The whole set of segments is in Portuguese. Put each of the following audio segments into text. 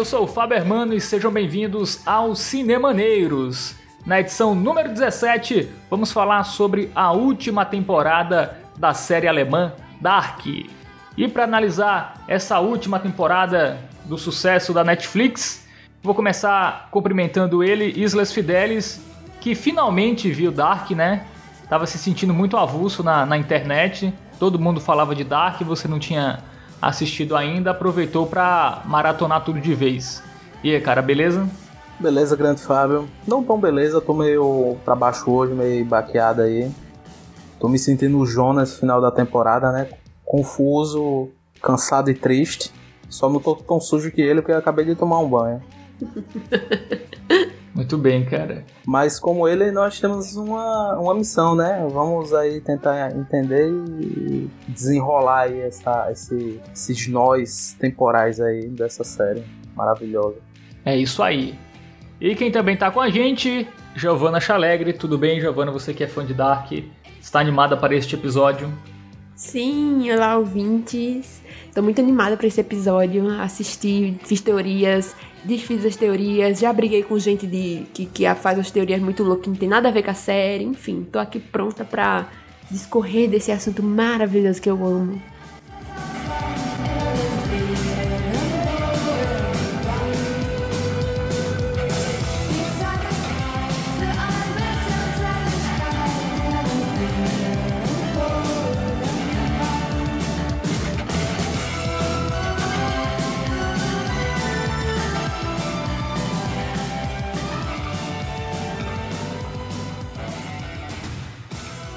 Eu sou o Fábio Hermano e sejam bem-vindos ao Cinemaneiros. Na edição número 17, vamos falar sobre a última temporada da série alemã Dark. E para analisar essa última temporada do sucesso da Netflix, vou começar cumprimentando ele, Islas Fidelis, que finalmente viu Dark, né? Tava se sentindo muito avulso na, na internet, todo mundo falava de Dark, você não tinha assistido ainda, aproveitou para maratonar tudo de vez. E aí, cara, beleza? Beleza, grande Fábio. Não tão beleza, tô meio pra baixo hoje, meio baqueado aí. Tô me sentindo o Jonas final da temporada, né? Confuso, cansado e triste. Só não tô tão sujo que ele porque eu acabei de tomar um banho. Muito bem, cara. Mas como ele, nós temos uma, uma missão, né? Vamos aí tentar entender e desenrolar aí essa, esse, esses nós temporais aí dessa série maravilhosa. É isso aí. E quem também tá com a gente, Giovana Chalegre. Tudo bem, Giovana? Você que é fã de Dark, está animada para este episódio? Sim, olá ouvintes. Estou muito animada para esse episódio. Assisti, fiz teorias, desfiz as teorias, já briguei com gente de, que, que faz as teorias muito loucas, que não tem nada a ver com a série. Enfim, tô aqui pronta para discorrer desse assunto maravilhoso que eu amo.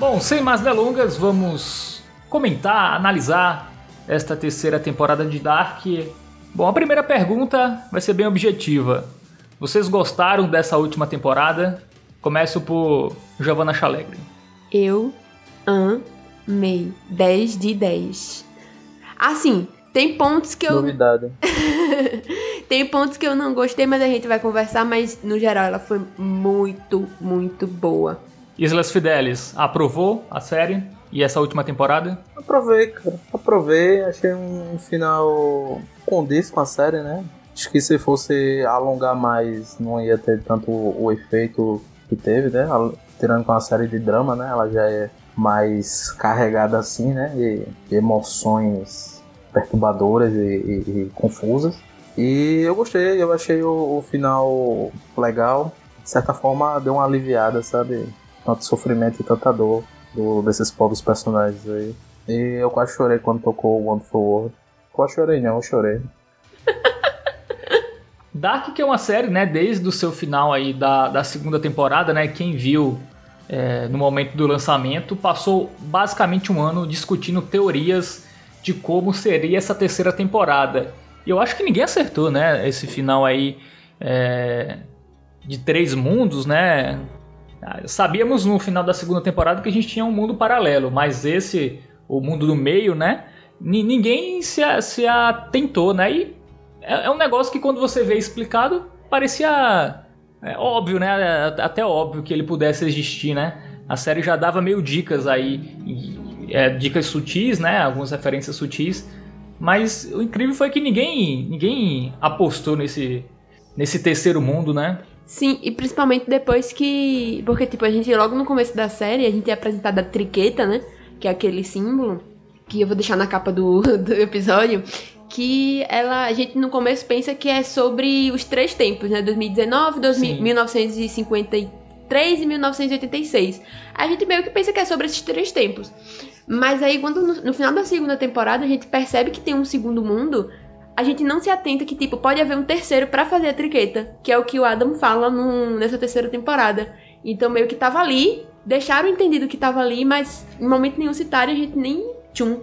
Bom, sem mais delongas, vamos comentar, analisar esta terceira temporada de Dark. Bom, a primeira pergunta vai ser bem objetiva. Vocês gostaram dessa última temporada? Começo por Giovanna Chalegre. Eu amei. 10 de 10. Assim, tem pontos que eu. Novidade. tem pontos que eu não gostei, mas a gente vai conversar. Mas no geral ela foi muito, muito boa. Islas Fidelis, aprovou a série e essa última temporada? Aprovei, cara. Aprovei. Achei um final condiz com a série, né? Acho que se fosse alongar mais, não ia ter tanto o efeito que teve, né? Tirando com a série de drama, né? Ela já é mais carregada assim, né? De, emoções perturbadoras e, e, e, confusas. E eu gostei, eu achei o, o final legal. De certa forma, deu uma aliviada, sabe? Tanto sofrimento e tanta dor do, desses povos personagens aí. E eu quase chorei quando tocou o Wonderful World. Quase chorei não, eu chorei. Dark que é uma série, né, desde o seu final aí da, da segunda temporada, né, quem viu é, no momento do lançamento, passou basicamente um ano discutindo teorias de como seria essa terceira temporada. E eu acho que ninguém acertou, né, esse final aí é, de três mundos, né, Sabíamos no final da segunda temporada que a gente tinha um mundo paralelo, mas esse, o mundo do meio, né? Ninguém se, se atentou, né? E é, é um negócio que quando você vê explicado, parecia é, óbvio, né? Até óbvio que ele pudesse existir, né? A série já dava meio dicas aí, é, dicas sutis, né? Algumas referências sutis. Mas o incrível foi que ninguém, ninguém apostou nesse, nesse terceiro mundo, né? Sim, e principalmente depois que. Porque, tipo, a gente, logo no começo da série, a gente é apresentado a triqueta, né? Que é aquele símbolo, que eu vou deixar na capa do, do episódio. Que ela, a gente no começo pensa que é sobre os três tempos, né? 2019, 2000, 1953 e 1986. A gente meio que pensa que é sobre esses três tempos. Mas aí, quando no, no final da segunda temporada, a gente percebe que tem um segundo mundo a gente não se atenta que, tipo, pode haver um terceiro para fazer a triqueta, que é o que o Adam fala num, nessa terceira temporada. Então, meio que tava ali, deixaram entendido que tava ali, mas em momento nenhum citaram a gente nem tchum.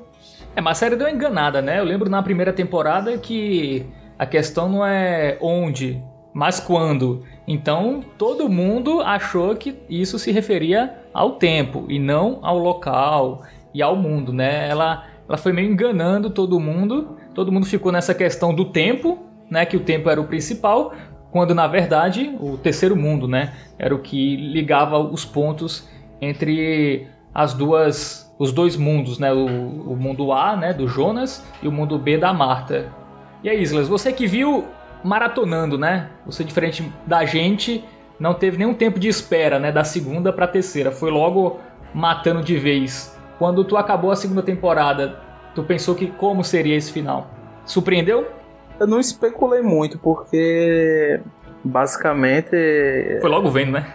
É, mas a série deu uma enganada, né? Eu lembro na primeira temporada que a questão não é onde, mas quando. Então, todo mundo achou que isso se referia ao tempo e não ao local e ao mundo, né? Ela, ela foi meio enganando todo mundo todo mundo ficou nessa questão do tempo, né, que o tempo era o principal, quando na verdade o terceiro mundo, né, era o que ligava os pontos entre as duas, os dois mundos, né, o, o mundo A, né, do Jonas e o mundo B da Marta. E aí, Islas, você que viu maratonando, né? Você diferente da gente, não teve nenhum tempo de espera, né, da segunda para terceira, foi logo matando de vez. Quando tu acabou a segunda temporada, tu pensou que como seria esse final? Surpreendeu? Eu não especulei muito, porque basicamente. Foi logo vendo, né?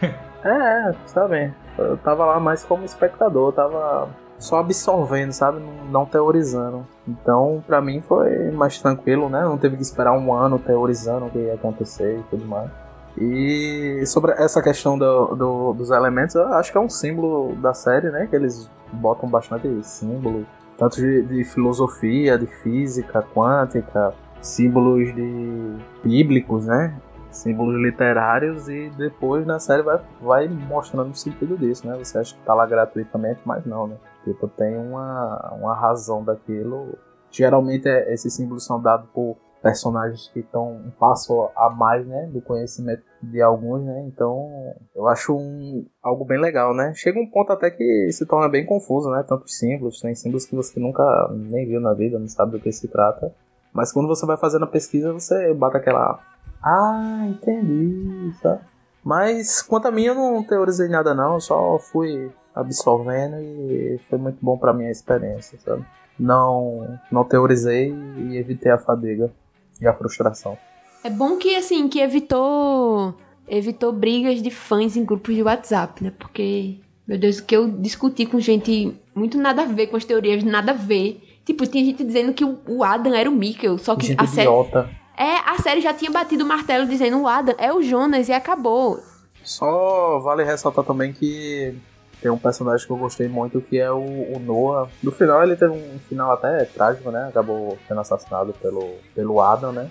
É, sabe? Eu tava lá mais como espectador, tava só absorvendo, sabe? Não teorizando. Então, para mim foi mais tranquilo, né? Não teve que esperar um ano teorizando o que ia acontecer e tudo mais. E sobre essa questão do, do, dos elementos, eu acho que é um símbolo da série, né? Que eles botam bastante símbolo, tanto de, de filosofia, de física quântica, símbolos de bíblicos, né? Símbolos literários e depois na série vai, vai mostrando o sentido disso, né? Você acha que tá lá gratuitamente, mas não, né? Tipo, tem uma, uma razão daquilo. Geralmente é, esses símbolos são dados por personagens que estão um passo a mais, né, do conhecimento de alguns, né? Então, eu acho um, algo bem legal, né? Chega um ponto até que se torna bem confuso, né? Tantos símbolos, tem símbolos que você nunca nem viu na vida, não sabe do que se trata. Mas quando você vai fazendo a pesquisa, você bate aquela. Ah, entendi, sabe? Mas quanto a mim, eu não teorizei nada, não. Eu só fui absorvendo e foi muito bom para minha experiência, sabe? Não, não teorizei e evitei a fadiga e a frustração. É bom que assim que evitou evitou brigas de fãs em grupos de WhatsApp, né? Porque meu Deus, o que eu discuti com gente muito nada a ver com as teorias, nada a ver Tipo, tinha gente dizendo que o Adam era o Mikkel, só que gente a série. Idiota. É, a série já tinha batido o martelo dizendo o Adam é o Jonas e acabou. Só vale ressaltar também que tem um personagem que eu gostei muito que é o, o, Noah. No final ele teve um final até trágico, né? Acabou sendo assassinado pelo, pelo Adam, né?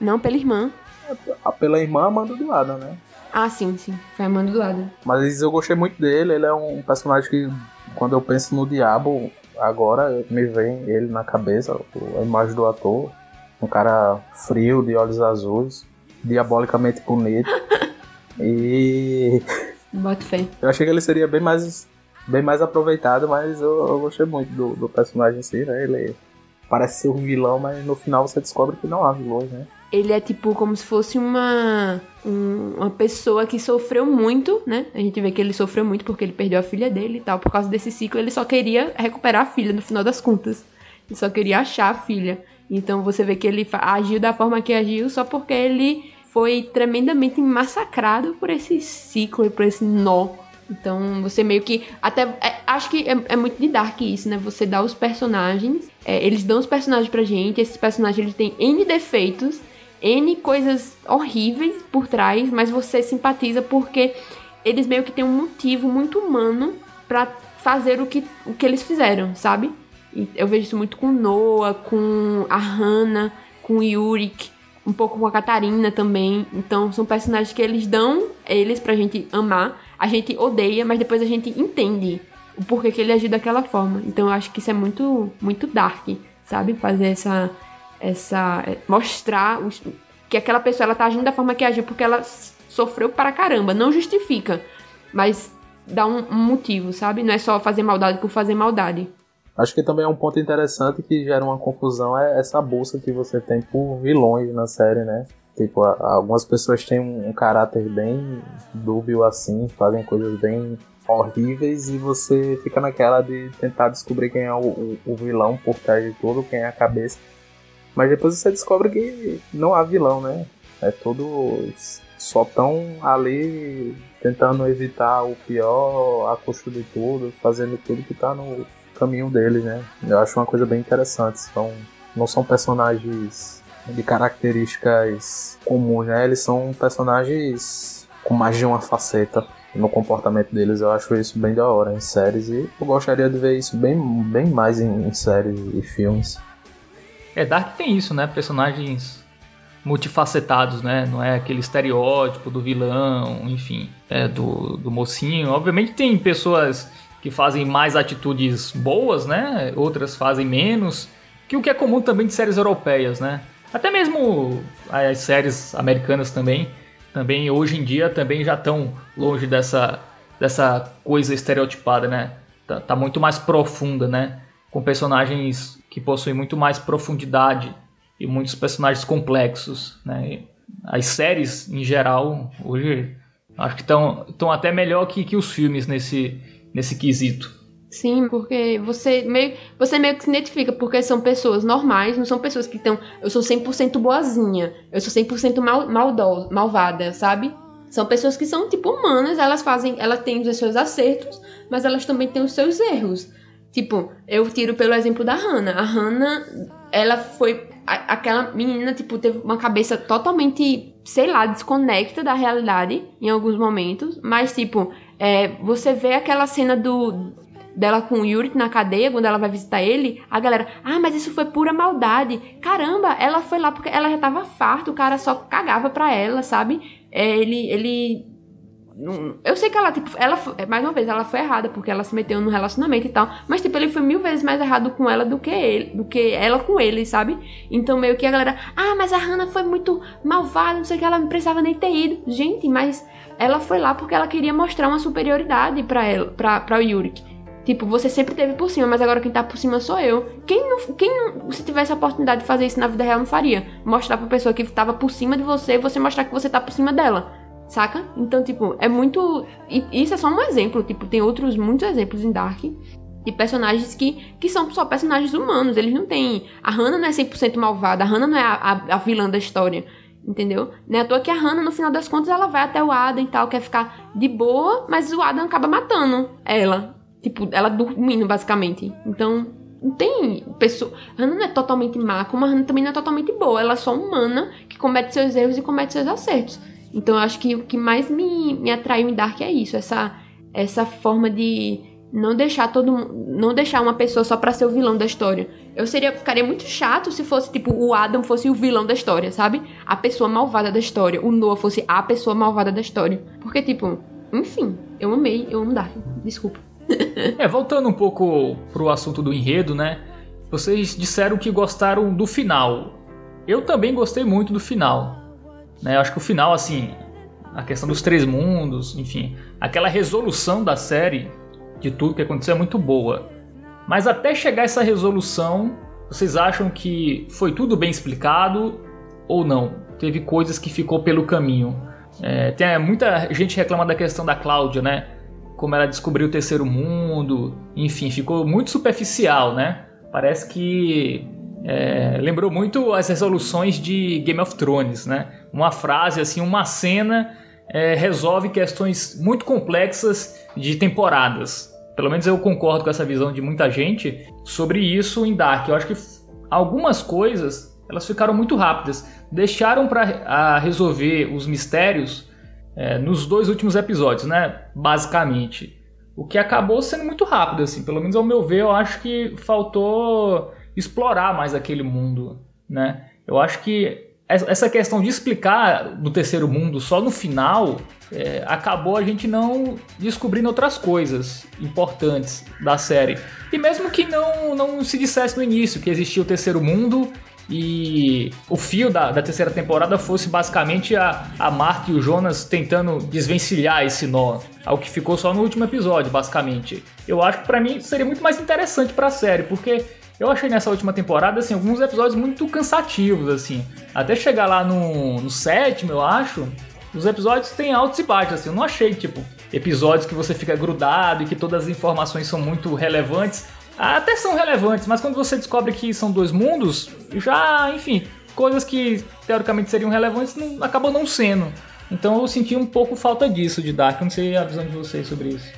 Não, pela irmã. É, pela irmã Amanda do Adam, né? Ah, sim, sim. Foi Amanda do Adam. Mas eu gostei muito dele. Ele é um personagem que, quando eu penso no Diabo, agora me vem ele na cabeça, a imagem do ator. Um cara frio, de olhos azuis, diabolicamente bonito. e. Bota fé. Eu achei que ele seria bem mais, bem mais aproveitado, mas eu, eu gostei muito do, do personagem em si, né? Ele parece ser um vilão, mas no final você descobre que não há vilões, né? ele é tipo como se fosse uma um, uma pessoa que sofreu muito, né? A gente vê que ele sofreu muito porque ele perdeu a filha dele e tal. Por causa desse ciclo, ele só queria recuperar a filha no final das contas. Ele só queria achar a filha. Então você vê que ele agiu da forma que agiu só porque ele foi tremendamente massacrado por esse ciclo e por esse nó. Então você meio que. Até. É, acho que é, é, muito de Dark isso, né? Você dá os personagens. É, eles dão os personagens pra gente. Esses personagens eles têm N defeitos N coisas horríveis por trás, mas você simpatiza porque eles meio que têm um motivo muito humano para fazer o que, o que eles fizeram, sabe? Eu vejo isso muito com Noah, com a Hannah, com Yurik, um pouco com a Catarina também. Então são personagens que eles dão eles pra gente amar. A gente odeia, mas depois a gente entende o porquê que ele agiu daquela forma. Então eu acho que isso é muito, muito dark, sabe? Fazer essa essa é, mostrar os, que aquela pessoa ela tá agindo da forma que agiu porque ela sofreu para caramba, não justifica, mas dá um, um motivo, sabe? Não é só fazer maldade por fazer maldade. Acho que também é um ponto interessante que gera uma confusão é essa busca que você tem por vilões na série, né? Tipo, algumas pessoas têm um, caráter bem dúbio assim, fazem coisas bem horríveis e você fica naquela de tentar descobrir quem é o, o, o vilão por trás de tudo, quem é a cabeça. Mas depois você descobre que não há vilão, né? É tudo. Só tão ali tentando evitar o pior a custo de tudo, fazendo tudo que tá no caminho deles, né? Eu acho uma coisa bem interessante. São, não são personagens de características comuns, né? Eles são personagens com mais de uma faceta no comportamento deles. Eu acho isso bem da hora em séries e eu gostaria de ver isso bem, bem mais em, em séries e filmes. É, Dark tem isso, né? Personagens multifacetados, né? Não é aquele estereótipo do vilão, enfim, é, do, do mocinho. Obviamente tem pessoas que fazem mais atitudes boas, né? Outras fazem menos, que o que é comum também de séries europeias, né? Até mesmo as séries americanas também, também hoje em dia também já estão longe dessa dessa coisa estereotipada, né? Tá, tá muito mais profunda, né? Com personagens que possuem muito mais profundidade e muitos personagens complexos, né? As séries, em geral, hoje acho que estão até melhor que, que os filmes nesse, nesse quesito. Sim, porque você meio, você meio que se identifica, porque são pessoas normais, não são pessoas que estão. Eu sou 100% boazinha, eu sou 100% mal, maldosa, malvada, sabe? São pessoas que são, tipo, humanas, elas fazem. Elas têm os seus acertos, mas elas também têm os seus erros. Tipo, eu tiro pelo exemplo da Hannah. A Hannah, ela foi. A, aquela menina, tipo, teve uma cabeça totalmente, sei lá, desconecta da realidade em alguns momentos. Mas, tipo, é, você vê aquela cena do dela com o Yuri na cadeia, quando ela vai visitar ele, a galera, ah, mas isso foi pura maldade. Caramba, ela foi lá porque ela já tava farta, o cara só cagava pra ela, sabe? É, ele, ele eu sei que ela, tipo, ela, mais uma vez, ela foi errada, porque ela se meteu no relacionamento e tal. Mas, tipo, ele foi mil vezes mais errado com ela do que ele, do que ela com ele, sabe? Então, meio que a galera, ah, mas a Hannah foi muito malvada, não sei o que, ela não precisava nem ter ido. Gente, mas ela foi lá porque ela queria mostrar uma superioridade para ela, pra, pra o Yurik. Tipo, você sempre teve por cima, mas agora quem tá por cima sou eu. Quem não, quem não, se tivesse a oportunidade de fazer isso na vida real, não faria. Mostrar pra pessoa que tava por cima de você você mostrar que você tá por cima dela. Saca? Então, tipo, é muito. E isso é só um exemplo. Tipo, tem outros muitos exemplos em Dark de personagens que, que são só personagens humanos. Eles não têm. A Hannah não é 100% malvada. A Hannah não é a, a, a, vilã da história. Entendeu? Não é à toa que a Hannah, no final das contas, ela vai até o Adam e tal, quer ficar de boa, mas o Adam acaba matando ela. Tipo, ela dormindo, basicamente. Então, não tem pessoa. Hannah não é totalmente má, como a Hannah também não é totalmente boa. Ela é só humana que comete seus erros e comete seus acertos. Então, eu acho que o que mais me, me atraiu em Dark é isso, essa, essa forma de não deixar todo não deixar uma pessoa só para ser o vilão da história. Eu seria ficaria muito chato se fosse tipo o Adam fosse o vilão da história, sabe? A pessoa malvada da história, o Noah fosse a pessoa malvada da história. Porque tipo, enfim, eu amei, eu amo Dark. Desculpa é, voltando um pouco pro assunto do enredo, né? Vocês disseram que gostaram do final. Eu também gostei muito do final. Né? Eu acho que o final, assim, a questão dos três mundos, enfim, aquela resolução da série de tudo que aconteceu é muito boa. Mas até chegar essa resolução, vocês acham que foi tudo bem explicado ou não? Teve coisas que ficou pelo caminho. É, tem muita gente reclama da questão da Cláudia, né? como ela descobriu o terceiro mundo, enfim, ficou muito superficial, né? Parece que é, lembrou muito as resoluções de Game of Thrones, né? Uma frase assim, uma cena é, resolve questões muito complexas de temporadas. Pelo menos eu concordo com essa visão de muita gente sobre isso em Dark. Eu acho que algumas coisas elas ficaram muito rápidas, deixaram para resolver os mistérios é, nos dois últimos episódios, né? Basicamente. O que acabou sendo muito rápido, assim. Pelo menos ao meu ver, eu acho que faltou explorar mais aquele mundo, né? Eu acho que essa questão de explicar do terceiro mundo só no final é, acabou a gente não descobrindo outras coisas importantes da série. E mesmo que não, não se dissesse no início que existia o terceiro mundo e o fio da, da terceira temporada fosse basicamente a, a Mark e o Jonas tentando desvencilhar esse nó, ao que ficou só no último episódio, basicamente. Eu acho que para mim seria muito mais interessante para a série, porque eu achei nessa última temporada assim alguns episódios muito cansativos assim. Até chegar lá no, no sétimo, eu acho, os episódios têm altos e baixos assim. Eu não achei tipo episódios que você fica grudado e que todas as informações são muito relevantes até são relevantes, mas quando você descobre que são dois mundos, já, enfim, coisas que teoricamente seriam relevantes não, acabam não sendo. Então eu senti um pouco falta disso de Dark, não sei a visão de vocês sobre isso.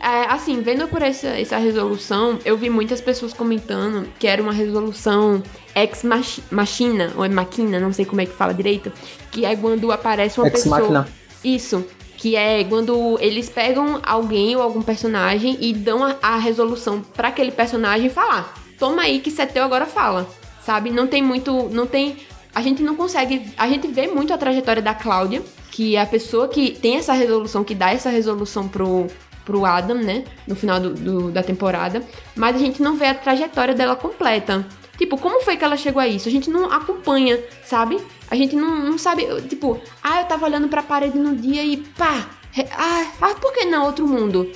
É, assim, vendo por essa, essa resolução, eu vi muitas pessoas comentando que era uma resolução ex machina, ou é máquina, não sei como é que fala direito, que é quando aparece uma ex pessoa. Machina. Isso, que é quando eles pegam alguém ou algum personagem e dão a, a resolução para aquele personagem falar: "Toma aí que isso é teu, agora fala". Sabe? Não tem muito, não tem a gente não consegue, a gente vê muito a trajetória da Cláudia, que é a pessoa que tem essa resolução, que dá essa resolução pro pro Adam, né, no final do, do, da temporada, mas a gente não vê a trajetória dela completa. Tipo, como foi que ela chegou a isso? A gente não acompanha, sabe? A gente não, não sabe, tipo, ah, eu tava olhando pra parede no dia e pá, ah, ah, por que não outro mundo?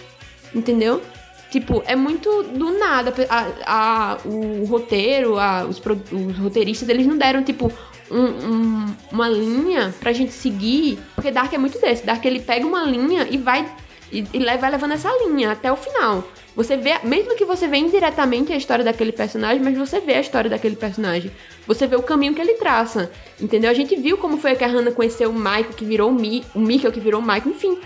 Entendeu? Tipo, é muito do nada. A, a, o roteiro, a, os, os roteiristas, eles não deram, tipo, um, um, uma linha pra gente seguir. Porque Dark é muito desse. Dark ele pega uma linha e vai. E, e vai levando essa linha até o final. Você vê, mesmo que você vê indiretamente a história daquele personagem, mas você vê a história daquele personagem. Você vê o caminho que ele traça. Entendeu? A gente viu como foi que a Hannah conheceu o Michael, que virou o, Mi, o Mikkel, que virou o Michael, enfim.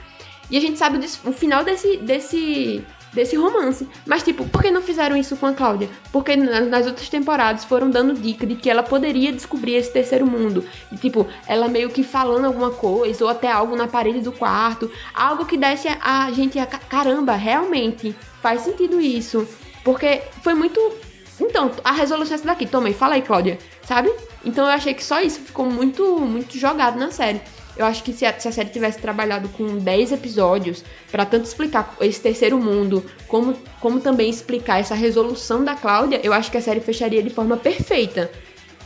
E a gente sabe o final desse, desse desse romance. Mas, tipo, por que não fizeram isso com a Cláudia? Porque nas outras temporadas foram dando dica de que ela poderia descobrir esse terceiro mundo. E, tipo, ela meio que falando alguma coisa, ou até algo na parede do quarto. Algo que desse a, gente a caramba, realmente faz sentido isso. Porque foi muito. Então, a resolução é essa daqui. Toma aí, fala aí, Cláudia. Sabe? Então eu achei que só isso ficou muito, muito jogado na série. Eu acho que se a, se a série tivesse trabalhado com 10 episódios para tanto explicar esse terceiro mundo, como, como também explicar essa resolução da Cláudia, eu acho que a série fecharia de forma perfeita.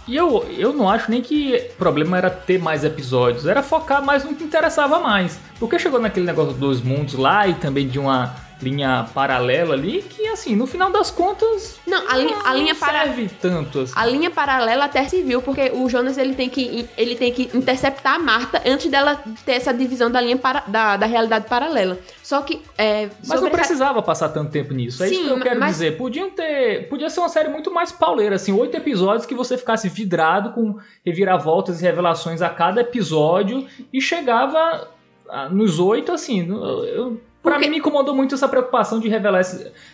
E eu, eu não acho nem que o problema era ter mais episódios, era focar mais no que interessava mais. Porque chegou naquele negócio dos mundos lá e também de uma linha paralela ali, que assim, no final das contas. Não, a linha, a linha serve tanto assim. A linha paralela até se viu, porque o Jonas ele tem que, ele tem que interceptar a Marta antes dela ter essa divisão da linha para, da, da realidade paralela. Só que. É, mas não precisava passar tanto tempo nisso. É Sim, isso que eu quero mas... dizer. Podiam ter. Podia ser uma série muito mais pauleira, assim, oito episódios que você ficasse vidrado com reviravoltas e revelações a cada episódio e chegava nos oito, assim. Eu, Pra mim me incomodou muito essa preocupação de revelar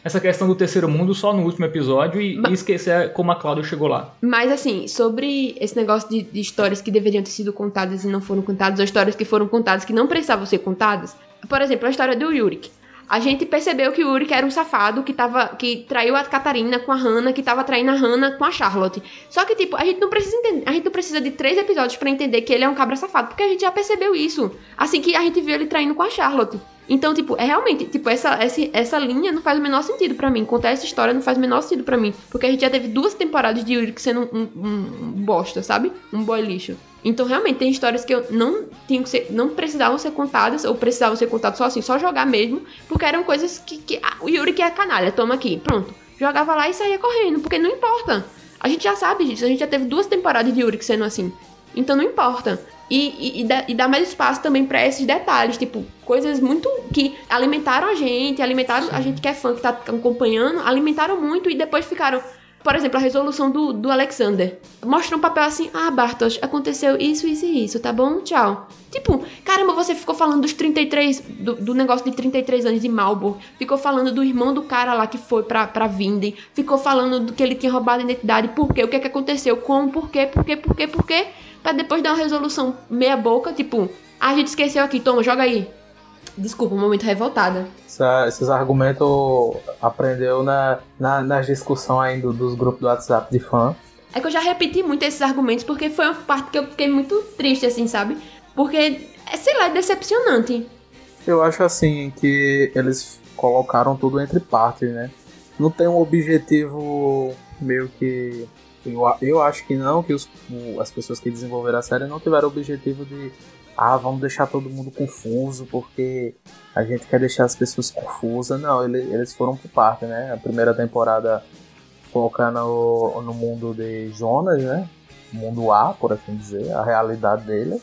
essa questão do terceiro mundo só no último episódio e, Mas... e esquecer como a Cláudia chegou lá. Mas assim, sobre esse negócio de, de, histórias que deveriam ter sido contadas e não foram contadas, ou histórias que foram contadas que não precisavam ser contadas. Por exemplo, a história do Yurik. A gente percebeu que o Yurik era um safado que, tava, que traiu a Catarina com a Hannah, que tava traindo a Hannah com a Charlotte. Só que, tipo, a gente não precisa entender, a gente não precisa de três episódios para entender que ele é um cabra safado, porque a gente já percebeu isso. Assim que a gente viu ele traindo com a Charlotte. Então, tipo, é realmente, tipo, essa, essa, essa linha não faz o menor sentido para mim. Contar essa história não faz o menor sentido para mim. Porque a gente já teve duas temporadas de Yuri sendo um, um, um, bosta, sabe? Um boy lixo. Então, realmente, tem histórias que eu não tinham que ser, não precisavam ser contadas, ou precisavam ser contadas só assim, só jogar mesmo, porque eram coisas que. que ah, o Yuri que é canalha, toma aqui, pronto. Jogava lá e saía correndo, porque não importa. A gente já sabe disso, a gente já teve duas temporadas de Yuri sendo assim. Então não importa. E, e, e, dá, e dá mais espaço também para esses detalhes, tipo, coisas muito que alimentaram a gente, alimentaram Sim. a gente que é fã, que tá acompanhando, alimentaram muito e depois ficaram. Por exemplo, a resolução do, do Alexander. Mostra um papel assim, ah, Bartos, aconteceu isso, isso e isso, tá bom? Tchau. Tipo, caramba, você ficou falando dos 33, do, do negócio de 33 anos de Malbor, ficou falando do irmão do cara lá que foi pra, pra Vinden, ficou falando do que ele tinha roubado a identidade, por quê, o que é que aconteceu, como, por quê, por quê, por quê, por quê, pra depois dar uma resolução meia boca, tipo, ah, a gente esqueceu aqui, toma, joga aí. Desculpa, um momento revoltada. Essa, esses argumentos aprendeu na, na, nas discussões ainda dos grupos do WhatsApp de fã. É que eu já repeti muito esses argumentos porque foi uma parte que eu fiquei muito triste, assim, sabe? Porque, é, sei lá, é decepcionante. Eu acho assim que eles colocaram tudo entre partes, né? Não tem um objetivo meio que. Eu, eu acho que não, que os, as pessoas que desenvolveram a série não tiveram o objetivo de. Ah, vamos deixar todo mundo confuso porque a gente quer deixar as pessoas confusas. Não, ele, eles foram por parte, né? A primeira temporada foca no, no mundo de Jonas, né? Mundo A, por assim dizer, a realidade dele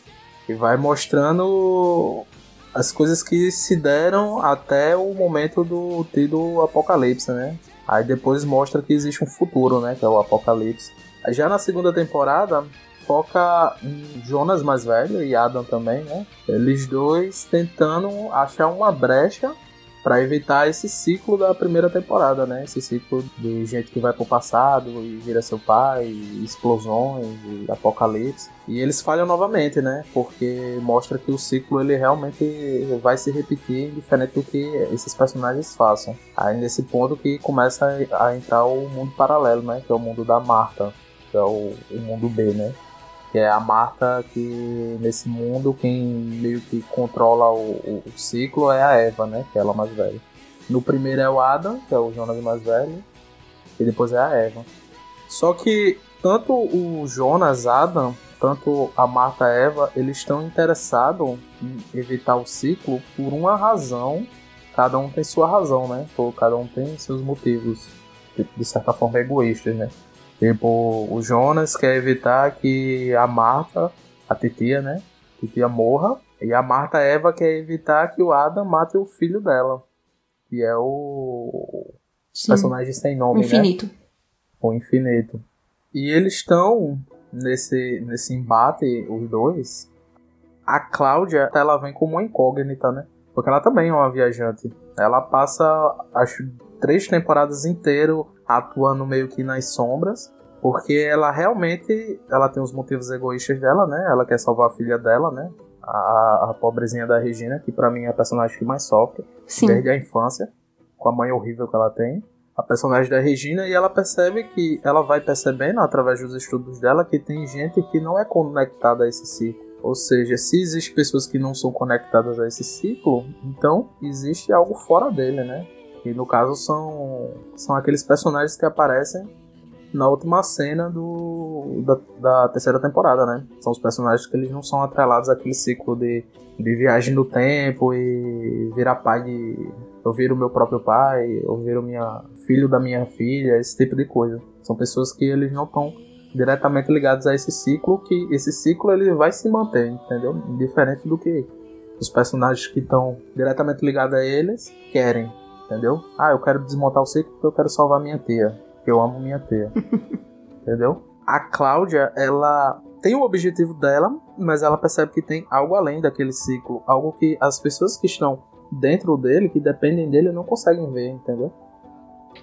e vai mostrando as coisas que se deram até o momento do tido apocalipse, né? Aí depois mostra que existe um futuro, né? Que é o apocalipse. Já na segunda temporada foca em Jonas mais velho e Adam também, né? Eles dois tentando achar uma brecha para evitar esse ciclo da primeira temporada, né? Esse ciclo de gente que vai pro passado e vira seu pai, explosões, e apocalipse. E eles falham novamente, né? Porque mostra que o ciclo ele realmente vai se repetir diferente do que esses personagens façam. Aí nesse ponto que começa a entrar o mundo paralelo, né? Que é o mundo da Marta, que é o, o mundo B, né? Que é a Marta que nesse mundo quem meio que controla o, o, ciclo é a Eva, né? Que é ela mais velha. No primeiro é o Adam, que é o Jonas mais velho, e depois é a Eva. Só que tanto o Jonas, Adam, tanto a Marta Eva, eles estão interessados em evitar o ciclo por uma razão cada um tem sua razão, né? Cada um tem seus motivos, de certa forma, egoístas, né? Tipo, o Jonas quer evitar que a Marta, a titia, né? A titia morra. E a Marta Eva quer evitar que o Adam mate o filho dela. Que é o Sim. personagem sem nome, o Infinito. Né? O Infinito. E eles estão nesse, nesse embate, os dois. A Cláudia, ela vem como uma incógnita, né? Porque ela também é uma viajante. Ela passa, acho, três temporadas inteiras atuando meio que nas sombras. Porque ela realmente, ela tem os motivos egoístas dela, né? Ela quer salvar a filha dela, né? A, a pobrezinha da Regina, que para mim é a personagem que mais sofre. Sim. Desde a infância. Com a mãe horrível que ela tem a personagem da Regina e ela percebe que ela vai percebendo através dos estudos dela que tem gente que não é conectada a esse ciclo. Ou seja, se existem pessoas que não são conectadas a esse ciclo, então existe algo fora dele, né? E no caso são, são aqueles personagens que aparecem na última cena do, da, da terceira temporada, né? São os personagens que eles não são atrelados àquele ciclo de, de viagem no tempo e virar pai de. Eu viro meu próprio pai, eu viro minha filho da minha filha, esse tipo de coisa. São pessoas que eles não estão diretamente ligados a esse ciclo, que esse ciclo ele vai se manter, entendeu? Diferente do que os personagens que estão diretamente ligados a eles querem, entendeu? Ah, eu quero desmontar o ciclo porque eu quero salvar minha tia, porque eu amo minha tia, entendeu? A Cláudia, ela tem o objetivo dela, mas ela percebe que tem algo além daquele ciclo, algo que as pessoas que estão dentro dele, que dependem dele, não conseguem ver, entendeu?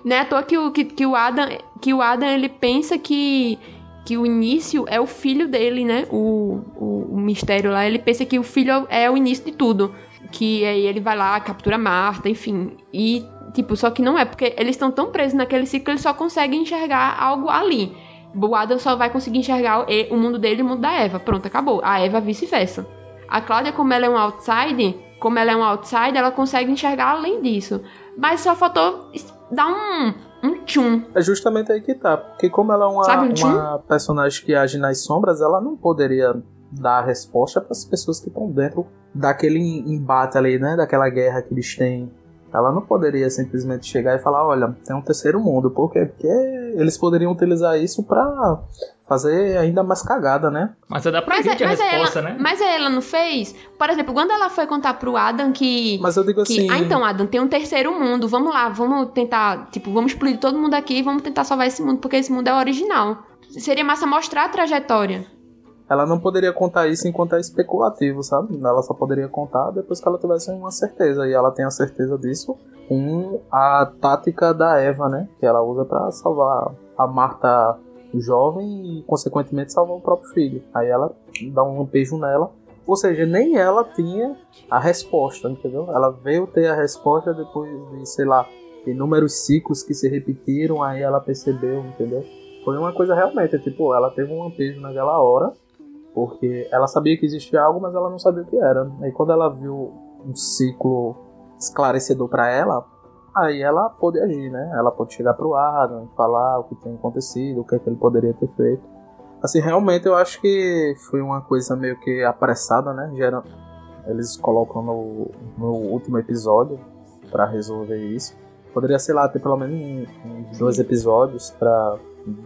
Não é à toa que o, que, que o Adam, que o Adam ele pensa que, que o início é o filho dele, né? O, o, o mistério lá, ele pensa que o filho é o início de tudo. Que aí ele vai lá, captura Marta, enfim. E, tipo, só que não é, porque eles estão tão presos naquele ciclo que eles só conseguem enxergar algo ali. O Adam só vai conseguir enxergar o mundo dele e o mundo da Eva. Pronto, acabou. A Eva vice-versa. A Cláudia, como ela é um outside, como ela é um outside, ela consegue enxergar além disso. Mas só faltou dar um, um tchum. É justamente aí que tá. Porque como ela é uma, um uma personagem que age nas sombras, ela não poderia dar a resposta para as pessoas que estão dentro daquele embate ali, né? Daquela guerra que eles têm ela não poderia simplesmente chegar e falar, olha, tem um terceiro mundo. Por quê? Porque eles poderiam utilizar isso para fazer ainda mais cagada, né? Mas é da pra mas gente é, a resposta, ela, né? Mas ela não fez? Por exemplo, quando ela foi contar pro Adam que... Mas eu digo que, assim... Ah, então, Adam, tem um terceiro mundo. Vamos lá, vamos tentar... Tipo, vamos explodir todo mundo aqui e vamos tentar salvar esse mundo, porque esse mundo é o original. Seria massa mostrar a trajetória ela não poderia contar isso enquanto é especulativo, sabe? Ela só poderia contar depois que ela tivesse uma certeza. E ela tem a certeza disso com a tática da Eva, né? Que ela usa para salvar a Marta jovem e, consequentemente, salvar o próprio filho. Aí ela dá um beijo nela. Ou seja, nem ela tinha a resposta, entendeu? Ela veio ter a resposta depois de, sei lá, inúmeros ciclos que se repetiram, aí ela percebeu, entendeu? Foi uma coisa realmente, tipo, ela teve um lampejo naquela hora, porque ela sabia que existia algo, mas ela não sabia o que era. E quando ela viu um ciclo esclarecedor para ela, aí ela pôde agir, né? Ela pôde chegar pro Adam, falar o que tem acontecido, o que, é que ele poderia ter feito. Assim, realmente eu acho que foi uma coisa meio que apressada, né? Gera... Eles colocam no, no último episódio para resolver isso. Poderia, sei lá, ter pelo menos uns dois episódios para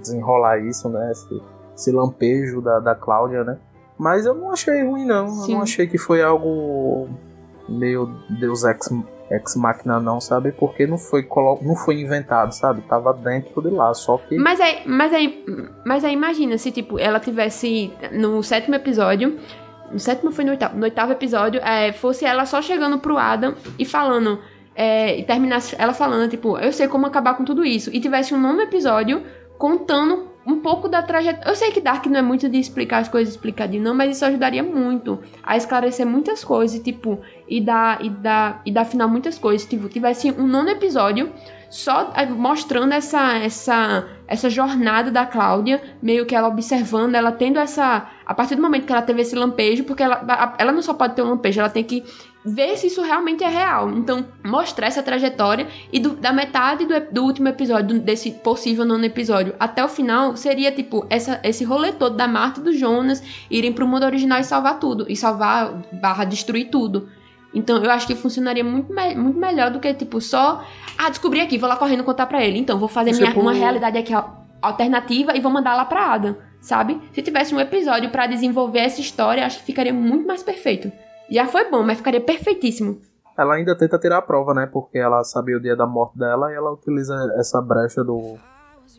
desenrolar isso, né? Esse, esse lampejo da, da Cláudia, né? Mas eu não achei ruim, não. Sim. Eu não achei que foi algo meio Deus Ex, ex Machina, não, sabe? Porque não foi, não foi inventado, sabe? Tava dentro de lá, só que. Mas aí, mas aí, mas aí imagina se, tipo, ela tivesse no sétimo episódio. No sétimo foi no oitavo. No oitavo episódio, é, fosse ela só chegando pro Adam e falando. É, e terminasse ela falando, tipo, eu sei como acabar com tudo isso. E tivesse um nono episódio contando um pouco da trajetória. Eu sei que Dark não é muito de explicar as coisas explicadinho, não, mas isso ajudaria muito a esclarecer muitas coisas, tipo, e dar, e dar, e dar final muitas coisas. Tipo, tivesse um nono episódio só eh, mostrando essa, essa, essa jornada da Cláudia, meio que ela observando, ela tendo essa. A partir do momento que ela teve esse lampejo, porque ela, ela não só pode ter um lampejo, ela tem que ver se isso realmente é real. Então, mostrar essa trajetória e do, da metade do, do, último episódio, desse possível nono episódio, até o final, seria tipo essa, esse rolê todo da Marta e do Jonas irem pro mundo original e salvar tudo. E salvar, barra destruir tudo. Então eu acho que funcionaria muito, me muito melhor do que, tipo, só. Ah, descobri aqui, vou lá correndo contar pra ele. Então, vou fazer minha, tipo... uma realidade aqui alternativa e vou mandar lá pra Adam, sabe? Se tivesse um episódio para desenvolver essa história, acho que ficaria muito mais perfeito. Já foi bom, mas ficaria perfeitíssimo. Ela ainda tenta tirar a prova, né? Porque ela sabia o dia da morte dela e ela utiliza essa brecha do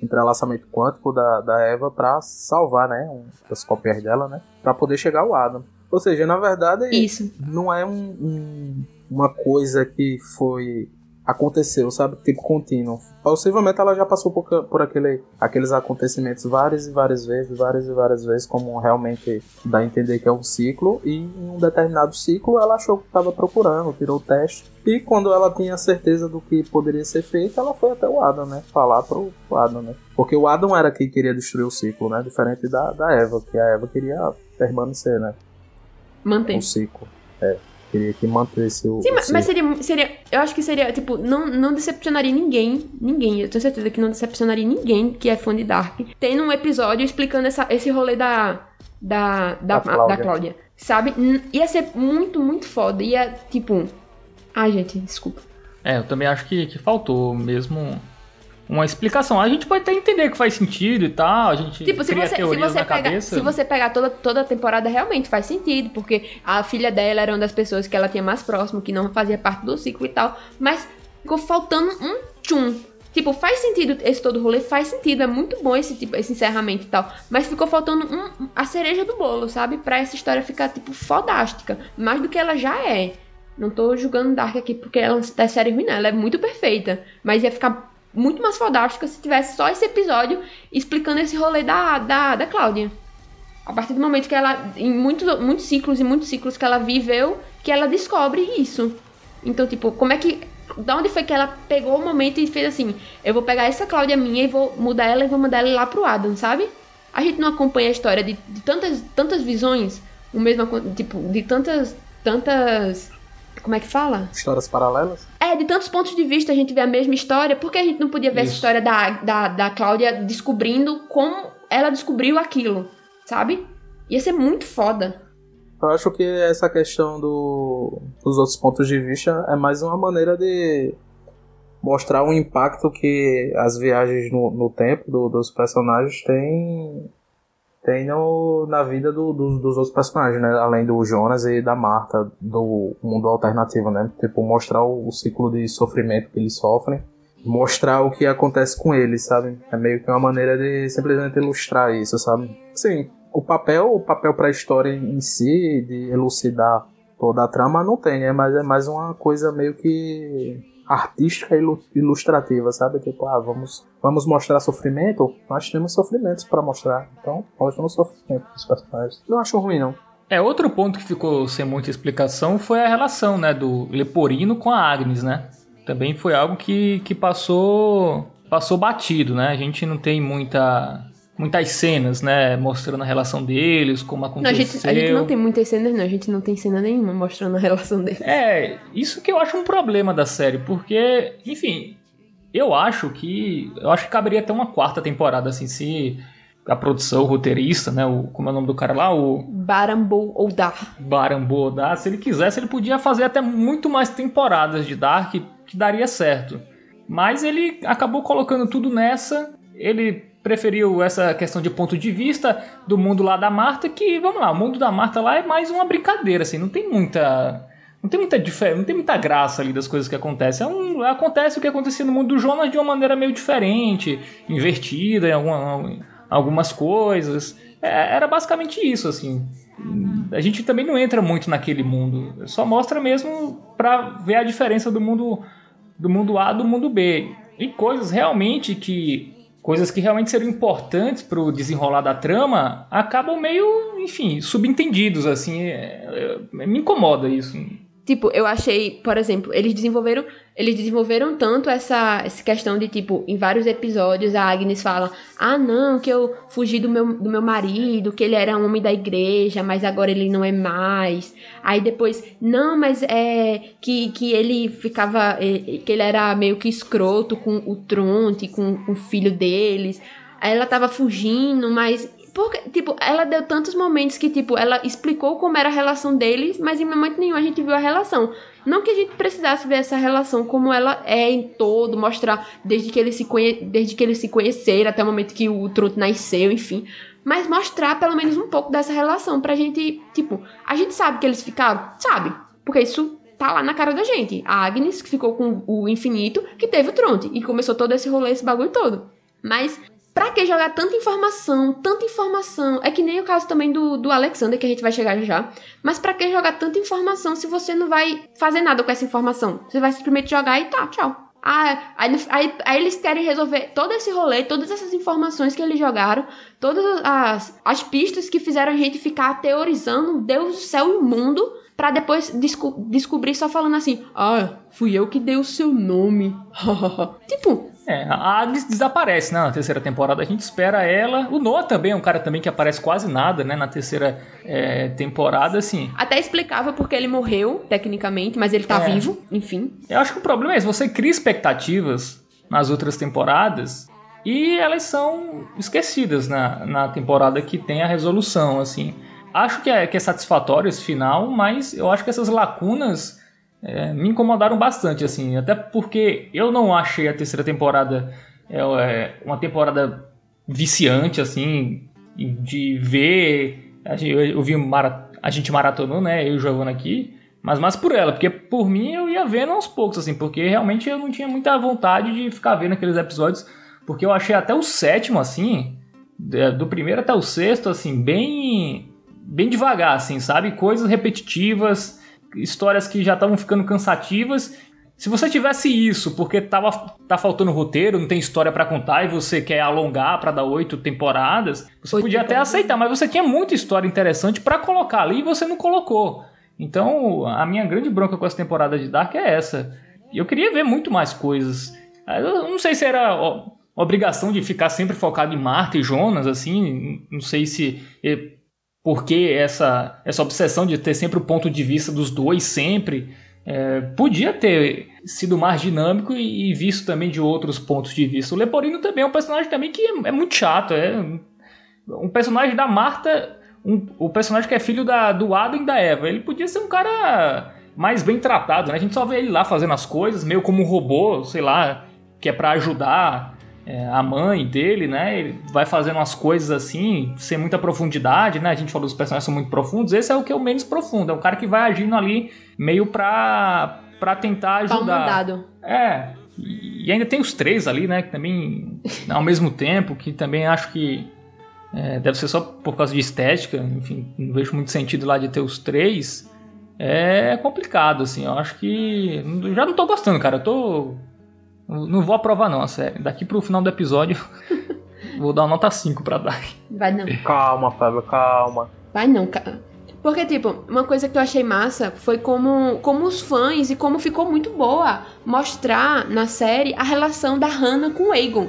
entrelaçamento quântico da, da Eva para salvar, né? Um, as cópias dela, né? Para poder chegar ao Adam. Ou seja, na verdade, Isso. não é um, um, uma coisa que foi aconteceu, sabe? Tipo contínuo. Possivelmente ela já passou por, por aquele, aqueles acontecimentos várias e várias vezes, várias e várias vezes, como realmente dá a entender que é um ciclo. E em um determinado ciclo ela achou que estava procurando, tirou o teste. E quando ela tinha certeza do que poderia ser feito, ela foi até o Adam, né? Falar pro Adam, né? Porque o Adam era quem queria destruir o ciclo, né? Diferente da, da Eva, que a Eva queria permanecer, né? Manter. O ciclo. É. Queria que mantesse o. Sim, mas, mas seria, seria. Eu acho que seria, tipo, não, não decepcionaria ninguém. Ninguém. Eu tenho certeza que não decepcionaria ninguém que é fã de Dark. Tendo um episódio explicando essa, esse rolê da. Da, da, da, Cláudia. da Cláudia. Sabe? Ia ser muito, muito foda. Ia, tipo. Ai, gente, desculpa. É, eu também acho que, que faltou mesmo uma explicação. A gente pode até entender que faz sentido e tal, a gente tipo, se cria você, teorias se você na pega, cabeça. Se você pegar toda, toda a temporada, realmente faz sentido, porque a filha dela era uma das pessoas que ela tinha mais próximo, que não fazia parte do ciclo e tal, mas ficou faltando um tchum. Tipo, faz sentido esse todo rolê, faz sentido, é muito bom esse tipo, esse encerramento e tal, mas ficou faltando um, a cereja do bolo, sabe? Pra essa história ficar, tipo, fodástica, mais do que ela já é. Não tô julgando Dark aqui porque ela é série ruim, não. Ela é muito perfeita. Mas ia ficar muito mais fodástica se tivesse só esse episódio explicando esse rolê da, da, da Cláudia. A partir do momento que ela, em muitos, muitos ciclos e muitos ciclos que ela viveu, que ela descobre isso. Então, tipo, como é que. Da onde foi que ela pegou o momento e fez assim: eu vou pegar essa Cláudia minha e vou mudar ela e vou mandar ela lá pro Adam, sabe? A gente não acompanha a história de, de tantas, tantas visões, o mesmo, tipo, de tantas, tantas como é que fala? Histórias paralelas? É, de tantos pontos de vista a gente vê a mesma história, por que a gente não podia ver Isso. essa história da, da, da Cláudia descobrindo como ela descobriu aquilo, sabe? Ia ser muito foda. Eu acho que essa questão do, dos outros pontos de vista é mais uma maneira de mostrar o impacto que as viagens no, no tempo do, dos personagens têm tem no, na vida do, do, dos outros personagens, né? Além do Jonas e da Marta, do mundo alternativo, né? Tipo, mostrar o, o ciclo de sofrimento que eles sofrem, mostrar o que acontece com eles, sabe? É meio que uma maneira de simplesmente ilustrar isso, sabe? Sim, o papel, o papel para a história em si, de elucidar toda a trama, não tem, né? Mas é mais uma coisa meio que artística e ilustrativa, sabe? Tipo, ah, vamos, vamos mostrar sofrimento? Nós temos sofrimentos para mostrar. Então, mostra o sofrimento dos personagens. Não acho ruim, não. É, outro ponto que ficou sem muita explicação foi a relação, né, do Leporino com a Agnes, né? Também foi algo que, que passou passou batido, né? A gente não tem muita muitas cenas, né? Mostrando a relação deles, como aconteceu. Não, a, gente, a gente não tem muitas cenas, não. A gente não tem cena nenhuma mostrando a relação deles. É, isso que eu acho um problema da série, porque, enfim, eu acho que. Eu acho que caberia até uma quarta temporada, assim, se a produção, o roteirista, né? O, como é o nome do cara lá? O. Barambo Oldar. Barambo Oldar. Se ele quisesse, ele podia fazer até muito mais temporadas de Dark, que daria certo. Mas ele acabou colocando tudo nessa. Ele preferiu essa questão de ponto de vista do mundo lá da Marta, que, vamos lá, o mundo da Marta lá é mais uma brincadeira, assim, não tem muita. Não tem muita diferença, não tem muita graça ali das coisas que acontecem. É um, acontece o que acontecia no mundo do Jonas de uma maneira meio diferente, invertida em alguma, algumas coisas. É, era basicamente isso, assim. A gente também não entra muito naquele mundo. Só mostra mesmo para ver a diferença do mundo do mundo A do mundo B. E coisas realmente que coisas que realmente seriam importantes para o desenrolar da trama acabam meio, enfim, subentendidos, assim. É, é, me incomoda isso. Tipo, eu achei, por exemplo, eles desenvolveram, eles desenvolveram tanto essa, essa questão de, tipo, em vários episódios a Agnes fala: Ah, não, que eu fugi do meu, do meu marido, que ele era um homem da igreja, mas agora ele não é mais. Aí depois, não, mas é que, que ele ficava. Que ele era meio que escroto com o Tronte, com, com o filho deles. Aí ela tava fugindo, mas porque, tipo, ela deu tantos momentos que, tipo, ela explicou como era a relação deles, mas em momento nenhum a gente viu a relação. Não que a gente precisasse ver essa relação como ela é em todo, mostrar desde que eles se, conhe... desde que eles se conheceram até o momento que o Truto nasceu, enfim. Mas mostrar pelo menos um pouco dessa relação pra gente, tipo, a gente sabe que eles ficaram? Sabe. Porque isso tá lá na cara da gente. A Agnes, que ficou com o infinito, que teve o Tronte. E começou todo esse rolê, esse bagulho todo. Mas Pra que jogar tanta informação, tanta informação? É que nem o caso também do, do Alexander, que a gente vai chegar já. Mas pra que jogar tanta informação se você não vai fazer nada com essa informação? Você vai simplesmente jogar e tá, tchau. Ah, aí, aí, aí, eles querem resolver todo esse rolê, todas essas informações que eles jogaram, todas as, as pistas que fizeram a gente ficar teorizando Deus do céu e o mundo, para depois desco descobrir só falando assim: Ah, fui eu que dei o seu nome. tipo, é, a Agnes desaparece né, na terceira temporada, a gente espera ela. O Noah também é um cara também que aparece quase nada, né, na terceira é, temporada, assim. Até explicava porque ele morreu, tecnicamente, mas ele tá é. vivo, enfim. Eu acho que o problema é esse, você cria expectativas nas outras temporadas e elas são esquecidas na, na temporada que tem a resolução, assim. Acho que é, que é satisfatório esse final, mas eu acho que essas lacunas é, me incomodaram bastante, assim, até porque eu não achei a terceira temporada é, é uma temporada viciante, assim, de ver. Eu vi a gente maratonou, né? Eu o Giovanna aqui, mas mais por ela, porque por mim eu ia vendo aos poucos, assim, porque realmente eu não tinha muita vontade de ficar vendo aqueles episódios, porque eu achei até o sétimo, assim, do primeiro até o sexto, assim, bem. bem devagar, assim, sabe? Coisas repetitivas histórias que já estavam ficando cansativas. Se você tivesse isso, porque tava, tá faltando roteiro, não tem história para contar e você quer alongar para dar oito temporadas, você podia até aceitar, mas você tinha muita história interessante para colocar ali e você não colocou. Então, a minha grande bronca com essa temporada de Dark é essa. Eu queria ver muito mais coisas. Eu não sei se era obrigação de ficar sempre focado em Marta e Jonas, assim. Não sei se porque essa, essa obsessão de ter sempre o ponto de vista dos dois sempre é, podia ter sido mais dinâmico e, e, visto também de outros pontos de vista. O Leporino também é um personagem também que é, é muito chato, é um personagem da Marta, um, o personagem que é filho da, do Adam e da Eva. Ele podia ser um cara mais bem tratado, né? A gente só vê ele lá fazendo as coisas, meio como um robô, sei lá, que é para ajudar é, a mãe dele, né? Ele vai fazendo umas coisas assim, sem muita profundidade, né? A gente falou que os personagens são muito profundos. Esse é o que é o menos profundo. É o cara que vai agindo ali meio pra, pra tentar ajudar. É. E ainda tem os três ali, né? Que também, ao mesmo tempo, que também acho que é, deve ser só por causa de estética. Enfim, não vejo muito sentido lá de ter os três. É complicado, assim. Eu acho que. Já não tô gostando, cara. Eu tô não vou aprovar não a série. Daqui pro final do episódio, vou dar uma nota 5 pra Dark. Vai não. Calma, Pablo, calma. Vai não, cara. Porque, tipo, uma coisa que eu achei massa foi como, como os fãs e como ficou muito boa mostrar na série a relação da Hannah com o Aegon.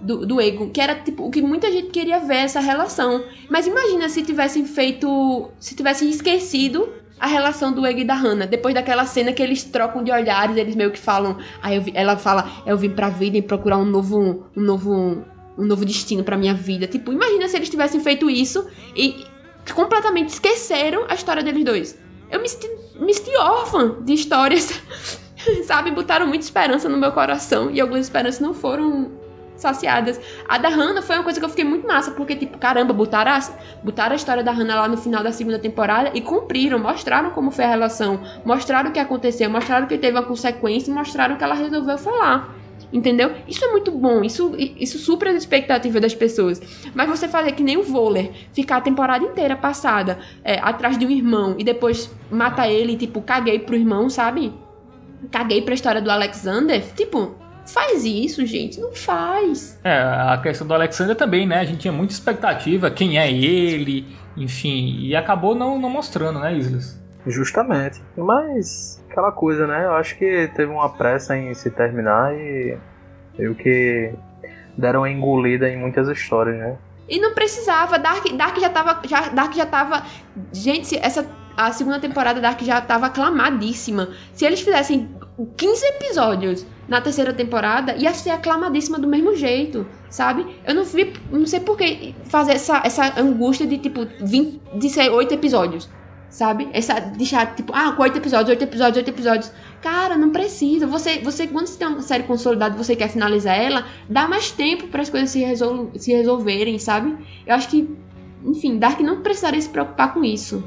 Do, do Aegon, que era tipo o que muita gente queria ver essa relação. Mas imagina se tivessem feito. Se tivessem esquecido a relação do Egg e da Hannah. Depois daquela cena que eles trocam de olhares, eles meio que falam. Aí vi, ela fala, eu vim pra vida e procurar um novo. um novo. um novo destino pra minha vida. Tipo, imagina se eles tivessem feito isso e completamente esqueceram a história deles dois. Eu me senti, me senti órfã de histórias. Sabe? Botaram muita esperança no meu coração e algumas esperanças não foram saciadas. A da Hannah foi uma coisa que eu fiquei muito massa, porque, tipo, caramba, botaram a, botaram a história da Hannah lá no final da segunda temporada e cumpriram, mostraram como foi a relação, mostraram o que aconteceu, mostraram que teve uma consequência mostraram que ela resolveu falar. Entendeu? Isso é muito bom, isso, isso supra as expectativas das pessoas. Mas você fazer que nem o Voller, ficar a temporada inteira passada é, atrás de um irmão e depois mata ele, tipo, caguei pro irmão, sabe? Caguei pra história do Alexander. Tipo, faz isso, gente. Não faz. É, a questão do Alexander também, né? A gente tinha muita expectativa, quem é ele, enfim, e acabou não, não mostrando, né, Islas? Justamente. Mas aquela coisa, né? Eu acho que teve uma pressa em se terminar e eu que deram uma engolida em muitas histórias, né? E não precisava, Dark, Dark já tava. Já, Dark já tava. Gente, essa. A segunda temporada Dark já tava aclamadíssima. Se eles fizessem 15 episódios na terceira temporada ia ser aclamadíssima do mesmo jeito, sabe? Eu não vi, não sei por que fazer essa, essa angústia de tipo 20, de ser oito episódios, sabe? Essa deixar tipo, ah, oito episódios, oito episódios, oito episódios. Cara, não precisa. Você, você quando você tem uma série consolidada, você quer finalizar ela, dá mais tempo para as coisas se, resol se resolverem, sabe? Eu acho que, enfim, Dark não precisaria se preocupar com isso.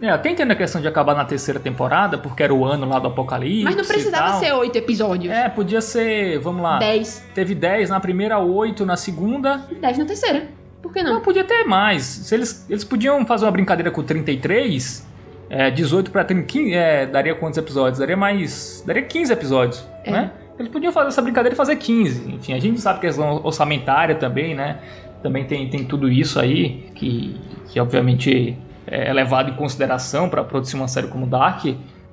É, até entendo a questão de acabar na terceira temporada, porque era o ano lá do Apocalipse. Mas não precisava ser oito episódios. É, podia ser, vamos lá. Dez. Teve dez na primeira, oito na segunda. E dez na terceira. Por que não? Não, podia ter mais. Se eles, eles podiam fazer uma brincadeira com 33, é, 18 pra 30, 15, é, daria quantos episódios? Daria mais. Daria 15 episódios, é. né? Eles podiam fazer essa brincadeira e fazer 15. Enfim, a gente sabe que é orçamentária também, né? Também tem, tem tudo isso aí, que, que obviamente é levado em consideração para produzir uma série como Dark.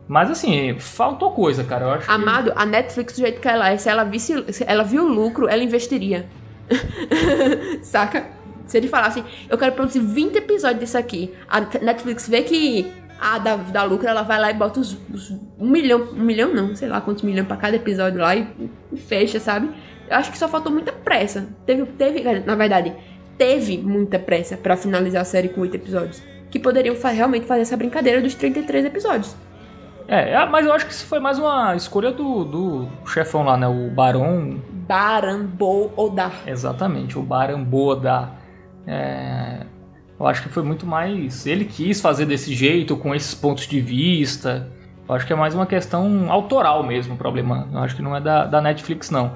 Mas assim, faltou coisa, cara. Eu acho Amado, que... a Netflix do jeito que ela é, se ela visse, se ela viu o lucro, ela investiria. Saca? Se ele falasse, eu quero produzir 20 episódios disso aqui, a Netflix vê que a da, da lucro, ela vai lá e bota os, os, um milhão, um milhão não, sei lá quantos milhões para cada episódio lá e, e, fecha, sabe? Eu acho que só faltou muita pressa. Teve, teve na verdade, teve muita pressa para finalizar a série com oito episódios que poderiam fa realmente fazer essa brincadeira dos 33 episódios. É, é, mas eu acho que isso foi mais uma escolha do, do chefão lá, né? O Barão. Baran Bo-Odar. Exatamente, o Baran Bo-Odar. É, eu acho que foi muito mais. Ele quis fazer desse jeito, com esses pontos de vista. Eu acho que é mais uma questão autoral mesmo o problema. Eu acho que não é da, da Netflix, não.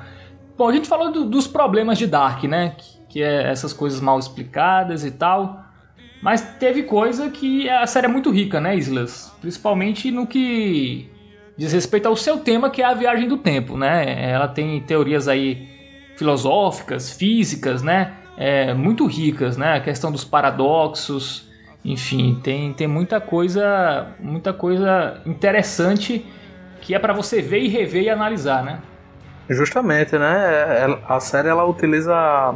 Bom, a gente falou do, dos problemas de Dark, né? Que, que é essas coisas mal explicadas e tal. Mas teve coisa que a série é muito rica, né, Islas? Principalmente no que diz respeito ao seu tema, que é a viagem do tempo, né? Ela tem teorias aí filosóficas, físicas, né? É, muito ricas, né? A questão dos paradoxos, enfim, tem, tem muita coisa, muita coisa interessante que é para você ver e rever e analisar, né? Justamente, né? A série ela utiliza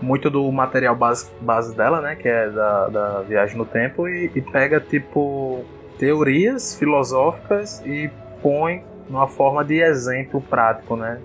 muito do material base, base dela, né? Que é da, da viagem no tempo, e, e pega, tipo, teorias filosóficas e põe numa forma de exemplo prático, né?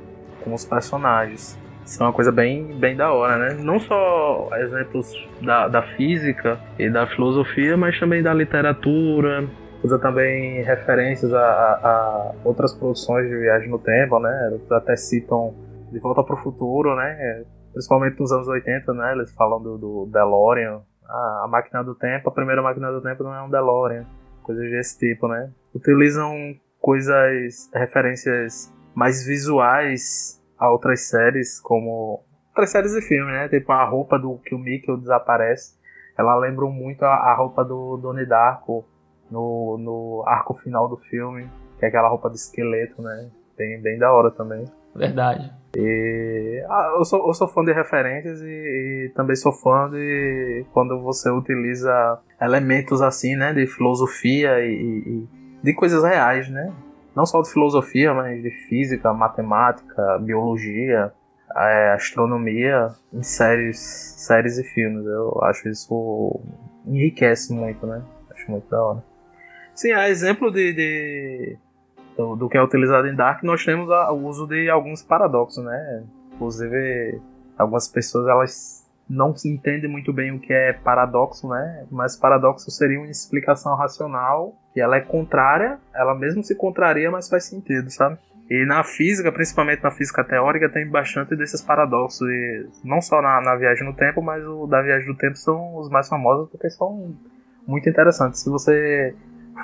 Com os personagens. Isso é uma coisa bem, bem da hora, né? Não só exemplos da, da física e da filosofia, mas também da literatura. Usa também referências a, a, a outras produções de viagem no tempo, né? Até citam De Volta para o Futuro, né? Principalmente nos anos 80, né? Eles falam do, do DeLorean. Ah, a máquina do tempo, a primeira máquina do tempo não é um DeLorean. Coisas desse tipo, né? Utilizam coisas, referências mais visuais a outras séries, como outras séries e filmes, né? Tipo a roupa do que o Mickey desaparece. Ela lembra muito a, a roupa do Donnie Darko no, no arco final do filme, que é aquela roupa de esqueleto, né? Bem, bem da hora também. Verdade. E ah, eu, sou, eu sou fã de referências e, e, também sou fã de quando você utiliza elementos assim, né, de filosofia e, e, de coisas reais, né? Não só de filosofia, mas de física, matemática, biologia, é, astronomia em séries, séries e filmes. Eu acho isso enriquece muito, né? Acho muito da hora. Sim, há exemplo de, de do, do, que é utilizado em Dark, nós temos a, o uso de alguns paradoxos, né? Inclusive, algumas pessoas elas não se entendem muito bem o que é paradoxo, né? Mas paradoxo seria uma explicação racional que ela é contrária, ela mesmo se contraria, mas faz sentido, sabe? E na física, principalmente na física teórica, tem bastante desses paradoxos. E não só na, na, viagem no tempo, mas o da viagem do tempo são os mais famosos porque são muito interessantes. Se você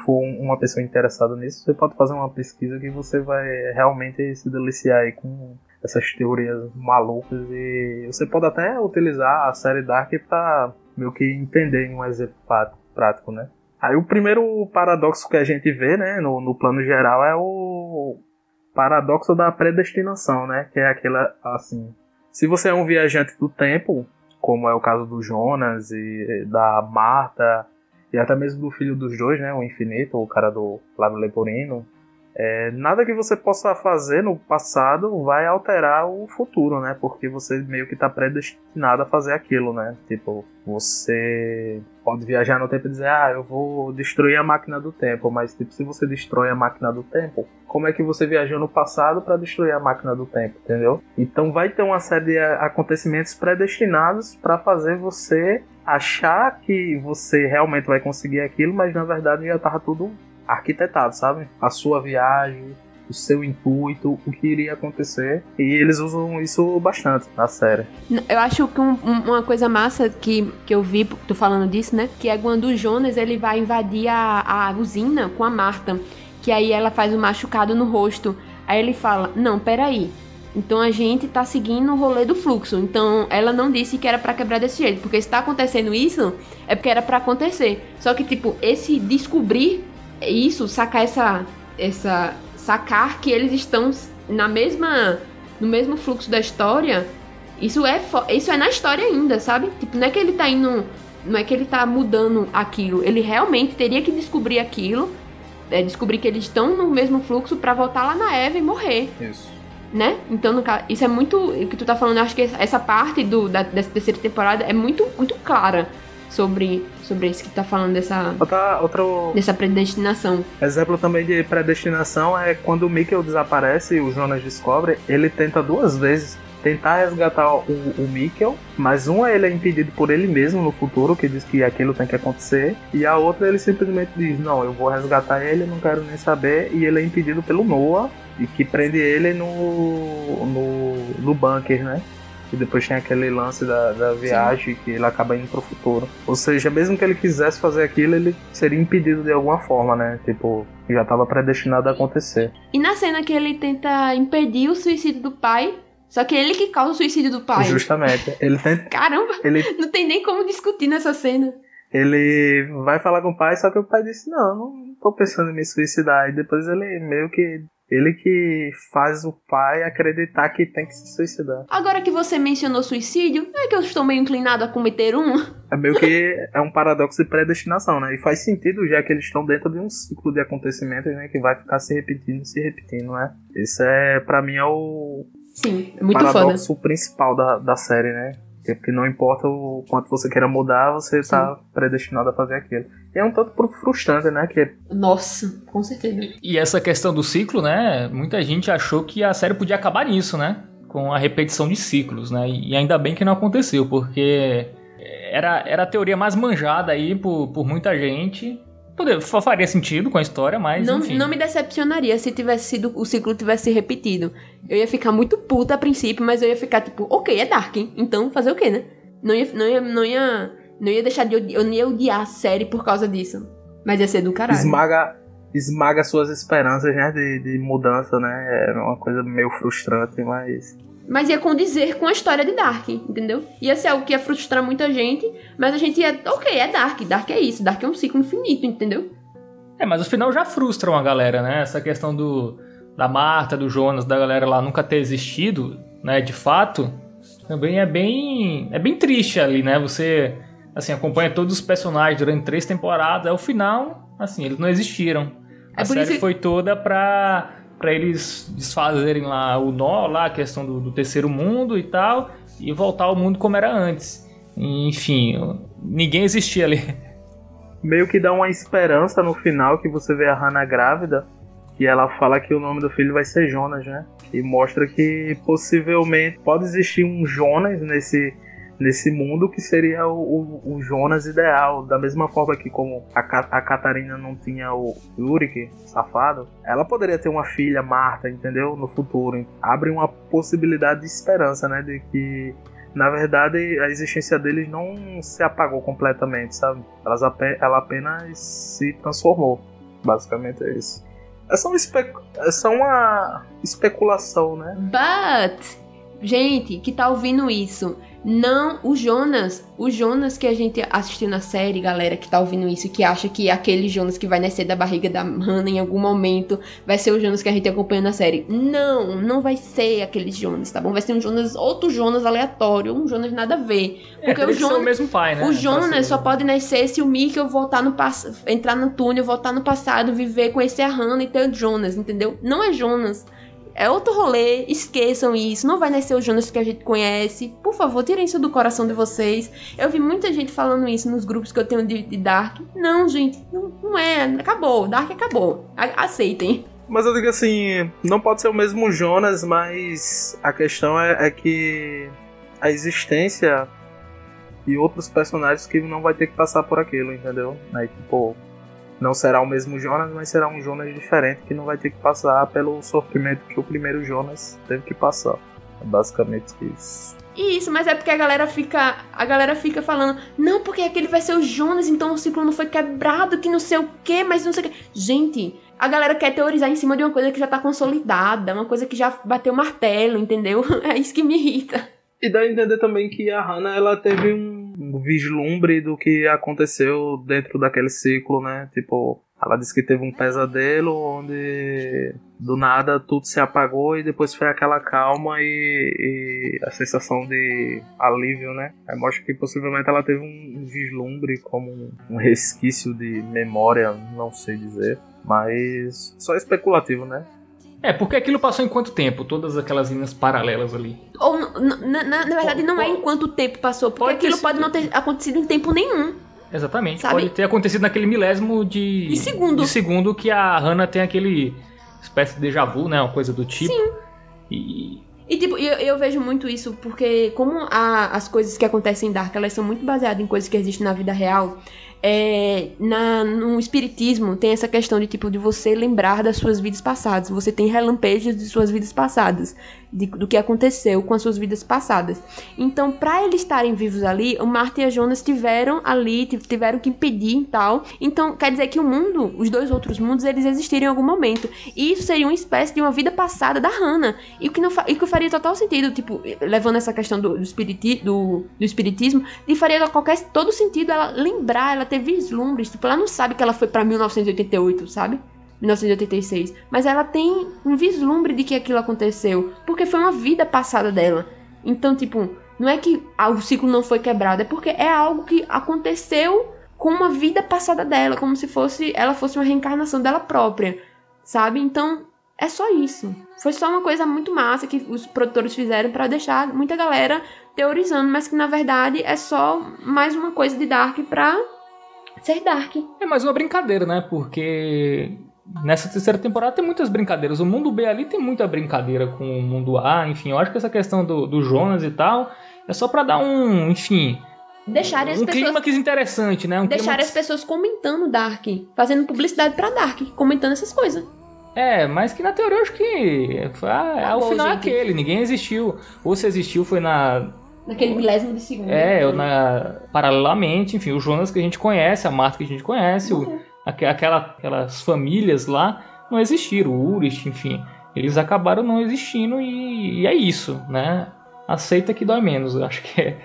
for uma pessoa interessada nisso, você pode fazer uma pesquisa que você vai realmente se deliciar aí com essas teorias malucas e você pode até utilizar a série Dark para meio que entender um exemplo prático, né? Aí o primeiro paradoxo que a gente vê, né, no, no plano geral é o paradoxo da predestinação, né? Que é aquela assim, se você é um viajante do tempo, como é o caso do Jonas e da Marta e até mesmo do filho dos dois, né? O Infinito, o cara do Flávio Leporino. é, nada que você possa fazer no passado vai alterar o futuro, né? Porque você meio que tá predestinado a fazer aquilo, né? Tipo, você pode viajar no tempo e dizer, ah, eu vou destruir a máquina do tempo, mas tipo, se você destrói a máquina do tempo, como é que você viajou no passado para destruir a máquina do tempo, entendeu? Então vai ter uma série de acontecimentos predestinados para fazer você achar que você realmente vai conseguir aquilo, mas na verdade já tava tudo arquitetado, sabe? A sua viagem, o seu intuito, o que iria acontecer. E eles usam isso bastante na série. Eu acho que um, uma coisa massa que, que eu vi, tu falando disso, né? Que é quando o Jonas ele vai invadir a, a usina com a Marta. Que aí ela faz o um machucado no rosto. Aí ele fala: Não, peraí. Então a gente tá seguindo o rolê do fluxo. Então ela não disse que era para quebrar desse jeito. Porque se tá acontecendo isso, é porque era para acontecer. Só que, tipo, esse descobrir isso, sacar essa. essa. sacar que eles estão na mesma. no mesmo fluxo da história. Isso é, isso é na história ainda, sabe? Tipo, não é que ele tá indo. Não é que ele tá mudando aquilo. Ele realmente teria que descobrir aquilo. É, descobrir que eles estão no mesmo fluxo para voltar lá na Eva e morrer. Isso. Né? Então, no caso, isso é muito. O que tu tá falando, eu acho que essa parte do, da, dessa terceira temporada é muito, muito clara sobre, sobre isso que tá falando dessa, outra, outro dessa predestinação. Exemplo também de predestinação é quando o Mikkel desaparece e o Jonas descobre, ele tenta duas vezes tentar resgatar o, o Mikkel, mas uma ele é impedido por ele mesmo no futuro, que diz que aquilo tem que acontecer, e a outra ele simplesmente diz, não, eu vou resgatar ele, não quero nem saber, e ele é impedido pelo Noah, e que prende ele no, no, no bunker, né? E depois tem aquele lance da, da viagem Sim. que ele acaba indo pro futuro. Ou seja, mesmo que ele quisesse fazer aquilo, ele seria impedido de alguma forma, né? Tipo, já estava predestinado a acontecer. E na cena que ele tenta impedir o suicídio do pai, só que ele que causa o suicídio do pai. Justamente. Ele tenta. Caramba! Ele... Não tem nem como discutir nessa cena. Ele vai falar com o pai, só que o pai disse: Não, não tô pensando em me suicidar. E depois ele meio que ele que faz o pai acreditar que tem que se suicidar. Agora que você mencionou suicídio, é que eu estou meio inclinado a cometer um. É meio que é um paradoxo de predestinação, né? E faz sentido já que eles estão dentro de um ciclo de acontecimentos, né? Que vai ficar se repetindo, se repetindo, né? Isso é, para mim, é o Sim, é muito paradoxo foda. principal da, da série, né? Porque não importa o quanto você queira mudar, você está predestinado a fazer aquilo. E é um tanto frustrante, né? Que... Nossa, com certeza. E essa questão do ciclo, né? Muita gente achou que a série podia acabar nisso, né? Com a repetição de ciclos, né? E ainda bem que não aconteceu, porque era, era a teoria mais manjada aí por, por muita gente. Poder, faria sentido com a história, mas. Não, enfim. não me decepcionaria se tivesse sido o ciclo tivesse repetido. Eu ia ficar muito puta a princípio, mas eu ia ficar tipo, ok, é Dark, então fazer o quê, né? Não ia, não ia, não ia, não ia deixar de eu não ia odiar a série por causa disso. Mas ia ser do caralho. Esmaga, esmaga suas esperanças, né, de, de mudança, né? É uma coisa meio frustrante, mas mas ia condizer com a história de Dark, entendeu? Ia ser algo que ia frustrar muita gente, mas a gente ia, ok, é Dark, Dark é isso, Dark é um ciclo infinito, entendeu? É, mas o final já frustra uma galera, né? Essa questão do da Marta, do Jonas, da galera lá nunca ter existido, né, de fato, também é bem é bem triste ali, né? Você assim acompanha todos os personagens durante três temporadas, é o final, assim, eles não existiram. É a série isso... foi toda pra para eles desfazerem lá o nó, lá a questão do, do, terceiro mundo e tal, e voltar ao mundo como era antes. Enfim, ninguém existia ali. Meio que dá uma esperança no final que você vê a Hannah grávida, e ela fala que o nome do filho vai ser Jonas, né? E mostra que possivelmente pode existir um Jonas nesse nesse mundo que seria o, o, o, Jonas ideal. Da mesma forma que como a, Catarina não tinha o Yurik, safado, ela poderia ter uma filha, Marta, entendeu? No futuro. Abre uma possibilidade de esperança, né? De que na verdade a existência deles não se apagou completamente, sabe? Elas, ela apenas se transformou. Basicamente é isso. É só, uma espe é só uma especulação, né? But, gente que tá ouvindo isso, Não, o Jonas, o Jonas que a gente assistiu na série, galera que tá ouvindo isso, que acha que aquele Jonas que vai nascer da barriga da Hannah em algum momento vai ser o Jonas que a gente acompanha na série. Não, não vai ser aquele Jonas, tá bom? Vai ser um Jonas, outro Jonas aleatório, um Jonas nada a ver. É, Porque o Jonas, o mesmo pai, né? o Jonas só pode nascer se o Mikkel voltar no passado, entrar no túnel, voltar no passado, viver, conhecer a Hannah e ter o Jonas, entendeu? Não é Jonas. É outro rolê, esqueçam isso. Não vai nascer o Jonas que a gente conhece. Por favor, tirem isso do coração de vocês. Eu vi muita gente falando isso nos grupos que eu tenho de, de Dark. Não, gente, não, não é. Acabou. Dark acabou. A aceitem. Mas eu digo assim, não pode ser o mesmo Jonas, mas a questão é, é que a existência e outros personagens que não vai ter que passar por aquilo, entendeu? Aí, tipo, não será o mesmo Jonas, mas será um Jonas diferente que não vai ter que passar pelo sofrimento que o primeiro Jonas teve que passar. É basicamente isso. Isso, mas é porque a galera fica. A galera fica falando, não, porque aquele vai ser o Jonas, então o ciclo não foi quebrado, que não sei o quê, mas não sei o quê. Gente, a galera quer teorizar em cima de uma coisa que já tá consolidada, uma coisa que já bateu martelo, entendeu? É isso que me irrita. E dá a entender também que a Hannah ela teve um vislumbre do que aconteceu dentro daquele ciclo, né? Tipo, ela disse que teve um pesadelo onde do nada tudo se apagou e depois foi aquela calma e, e a sensação de alívio, né? Aí mostra que possivelmente ela teve um vislumbre como um resquício de memória, não sei dizer, mas só especulativo, né? É, porque aquilo passou em quanto tempo? Todas aquelas linhas paralelas ali. Ou, na, na, na verdade, não é em quanto tempo passou, porque pode aquilo pode não ter acontecido em tempo nenhum. Exatamente. Sabe? Pode ter acontecido naquele milésimo de, de segundo. De segundo que a Hannah tem aquele espécie de déjà vu, né? Uma coisa do tipo. Sim. E. E tipo, eu, eu vejo muito isso porque como a, as coisas que acontecem em Dark, elas são muito baseadas em coisas que existem na vida real, é, na, no espiritismo tem essa questão de tipo de você lembrar das suas vidas passadas. Você tem relampejos de suas vidas passadas, de, do que aconteceu com as suas vidas passadas. Então, para eles estarem vivos ali, o Marta e a Jonas tiveram ali, tiveram que impedir e tal. Então, quer dizer que o mundo, os dois outros mundos, eles existiram em algum momento. E isso seria uma espécie de uma vida passada da Hannah. E o que, não e que faria total sentido, tipo, levando essa questão do, do, espiriti, do, do espiritismo, e faria qualquer todo sentido ela lembrar, ela ter vislumbres. Tipo, ela não sabe que ela foi para 1988, sabe? 1986. Mas ela tem um vislumbre de que aquilo aconteceu. Porque foi uma vida passada dela. Então, tipo, não é que o ciclo não foi quebrado, é porque é algo que aconteceu com uma vida passada dela, como se fosse ela fosse uma reencarnação dela própria, sabe? Então, é só isso. Foi só uma coisa muito massa que os produtores fizeram para deixar muita galera teorizando, mas que na verdade é só mais uma coisa de Dark pra ser Dark. É mais uma brincadeira, né? Porque nessa terceira temporada tem muitas brincadeiras. O mundo B ali tem muita brincadeira com o mundo A, enfim. Eu acho que essa questão do, do Jonas e tal é só para dar um, enfim. Deixar as um pessoas. clima que interessante, né? Um deixar as pessoas comentando Dark, fazendo publicidade para Dark, comentando essas coisas. É, mas que na teoria eu acho que ah, o final é aquele, ninguém existiu. Ou se existiu foi na Naquele milésimo de segundo. É, né? na, paralelamente, enfim, o Jonas que a gente conhece, a Marta que a gente conhece, uhum. o, aquela, aquelas famílias lá não existiram, o Urich, enfim, eles acabaram não existindo e, e, é isso, né? Aceita que dói menos, eu acho que é.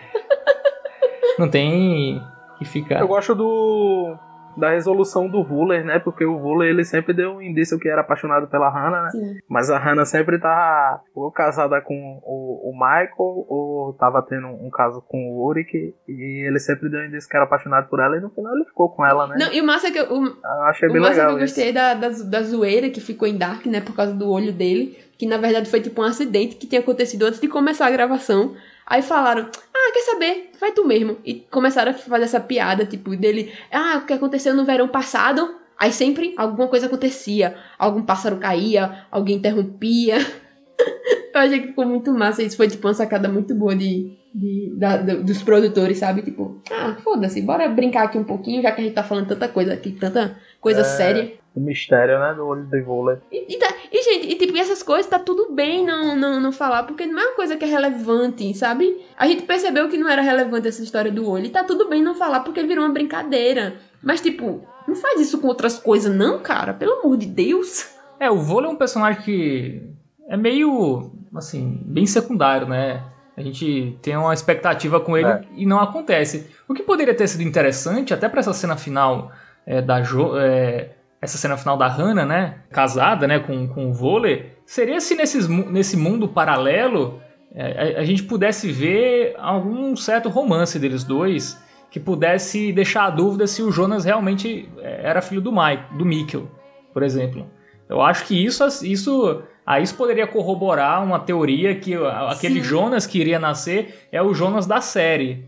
não tem que ficar. Eu gosto do da resolução do Vuller, né? Porque o Vuller ele sempre deu um indício que era apaixonado pela Hannah, né? Sim. Mas a Hannah sempre tá ou casada com o, o Michael ou tava tendo um caso com o Ulrich e ele sempre deu um indício que era apaixonado por ela e no final ele ficou com ela, né? Não, e o massa é que eu, o, eu achei bem o legal. Que eu gostei da, da, da zoeira que ficou em Dark, né? Por causa do olho dele. Que na verdade foi tipo um acidente que tinha acontecido antes de começar a gravação. Aí falaram, ah, quer saber? Vai tu mesmo. E começaram a fazer essa piada, tipo, dele, ah, o que aconteceu no verão passado? Aí sempre alguma coisa acontecia. Algum pássaro caía, alguém interrompia. Eu achei que ficou muito massa. Isso foi, tipo, uma sacada muito boa de, de da, dos produtores, sabe? Tipo, ah, foda-se, bora brincar aqui um pouquinho, já que a gente tá falando tanta coisa aqui, tanta coisa é... séria o mistério, né, do olho de vôlei. E, e, tá, e, gente, e tipo, essas coisas tá tudo bem não, não, não falar, porque não é uma coisa que é relevante, sabe? A gente percebeu que não era relevante essa história do olho, e tá tudo bem não falar, porque virou uma brincadeira. Mas, tipo, não faz isso com outras coisas, não, cara, pelo amor de Deus. É, o vôlei é um personagem que é meio, assim, bem secundário, né? A gente tem uma expectativa com ele É. e não acontece. O que poderia ter sido interessante, até para essa cena final é, da Jo, é, essa cena final da Hannah, né, casada, né, com, com o vôlei, seria se nesses, nesse mundo paralelo é, a, a gente pudesse ver algum certo romance deles dois que pudesse deixar a dúvida se o Jonas realmente é, era filho do Mike, do Mikkel, por exemplo. Eu acho que isso, isso aí isso poderia corroborar uma teoria que aquele Sim. Jonas que iria nascer é o Jonas da série.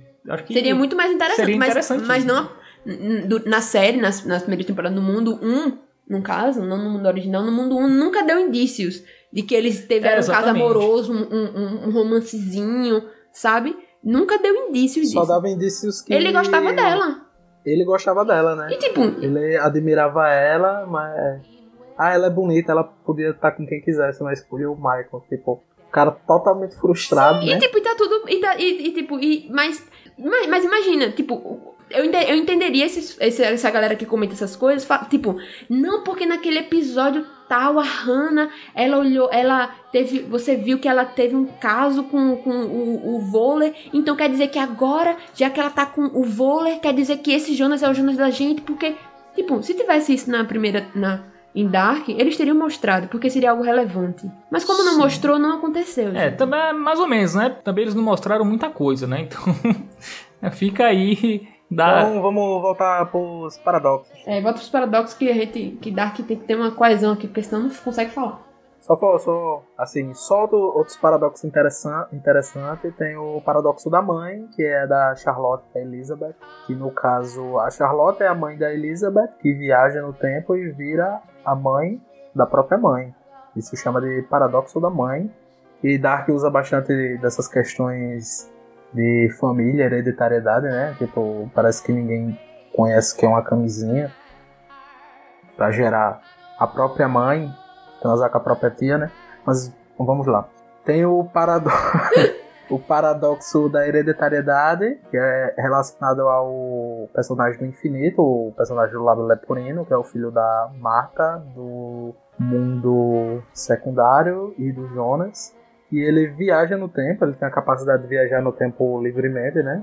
Seria muito mais interessante, mas, interessante mas isso. não na série, nas, nas primeiras temporadas, no mundo 1, no caso, não no mundo original, no mundo 1 nunca deu indícios de que eles tiveram É, um caso amoroso, um, um, um romancezinho, sabe? Nunca deu indícios Só disso. dava indícios que. Ele gostava dela. Ele gostava dela, né? E tipo, Ele admirava ela, mas. Ah, ela é bonita, ela podia estar com quem quisesse, mas escolheu o Michael. Tipo, o cara totalmente frustrado, E né? tipo, e tá tudo. E, tá- e- e, tipo, e, mas, mas. mas imagina, tipo, eu, eu entenderia esses, esse- essa galera que comenta essas coisas. Tipo, não porque naquele episódio tal, a Hannah, ela olhou, ela teve. Você viu que ela teve um caso com, com o, o vôlei. Então quer dizer que agora, já que ela tá com o vôlei, quer dizer que esse Jonas é o Jonas da gente, porque. Tipo, se tivesse isso na primeira. Na, em Dark, eles teriam mostrado, porque seria algo relevante. Mas como não Sim. mostrou, não aconteceu. É, gente. também é mais ou menos, né? Também eles não mostraram muita coisa, né? Então fica aí da Então vamos voltar pros paradoxos. É, volta pros paradoxos que a gente. que Dark tem que ter uma coesão aqui, porque senão não consegue falar. Só, só assim, só do- outros paradoxos interessan- interessantes. Tem o paradoxo da mãe, que é da Charlotte e da Elizabeth. Que no caso, a Charlotte é a mãe da Elizabeth, que viaja no tempo e vira a mãe da própria mãe. Isso se chama de paradoxo da mãe. E Dark usa bastante dessas questões de família, hereditariedade, né? Tipo, parece que ninguém conhece que é uma camisinha. Pra gerar a própria mãe transar com a própria tia, né? Mas vamos lá. Tem o paradoxo, o paradoxo da hereditariedade, que é relacionado ao personagem do infinito, o personagem do Lado Leporino, que é o filho da Marta, do mundo secundário e do Jonas. E ele viaja no tempo, ele tem a capacidade de viajar no tempo livremente, né?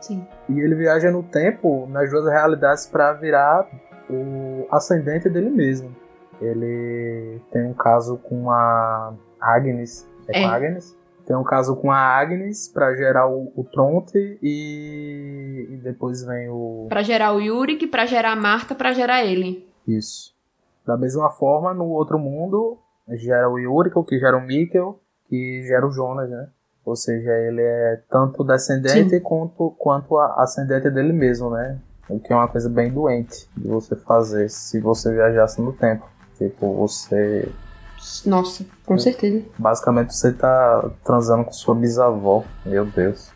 Sim. E ele viaja no tempo nas duas realidades para virar o ascendente dele mesmo. Ele tem um caso com a Agnes. É, com É. a Agnes? Tem um caso com a Agnes para gerar o, o Tronte e, e depois vem o. Pra gerar o Yurik, pra gerar a Marta, pra gerar ele. Isso. Da mesma forma, no outro mundo, gera o Yuriko, que gera o Mikkel, que gera o Jonas, né? Ou seja, ele é tanto descendente quanto, quanto a ascendente dele mesmo, né? O que é uma coisa bem doente de você fazer se você viajasse no tempo. Tipo, você. Nossa, com certeza. Basicamente você tá transando com sua bisavó. Meu Deus.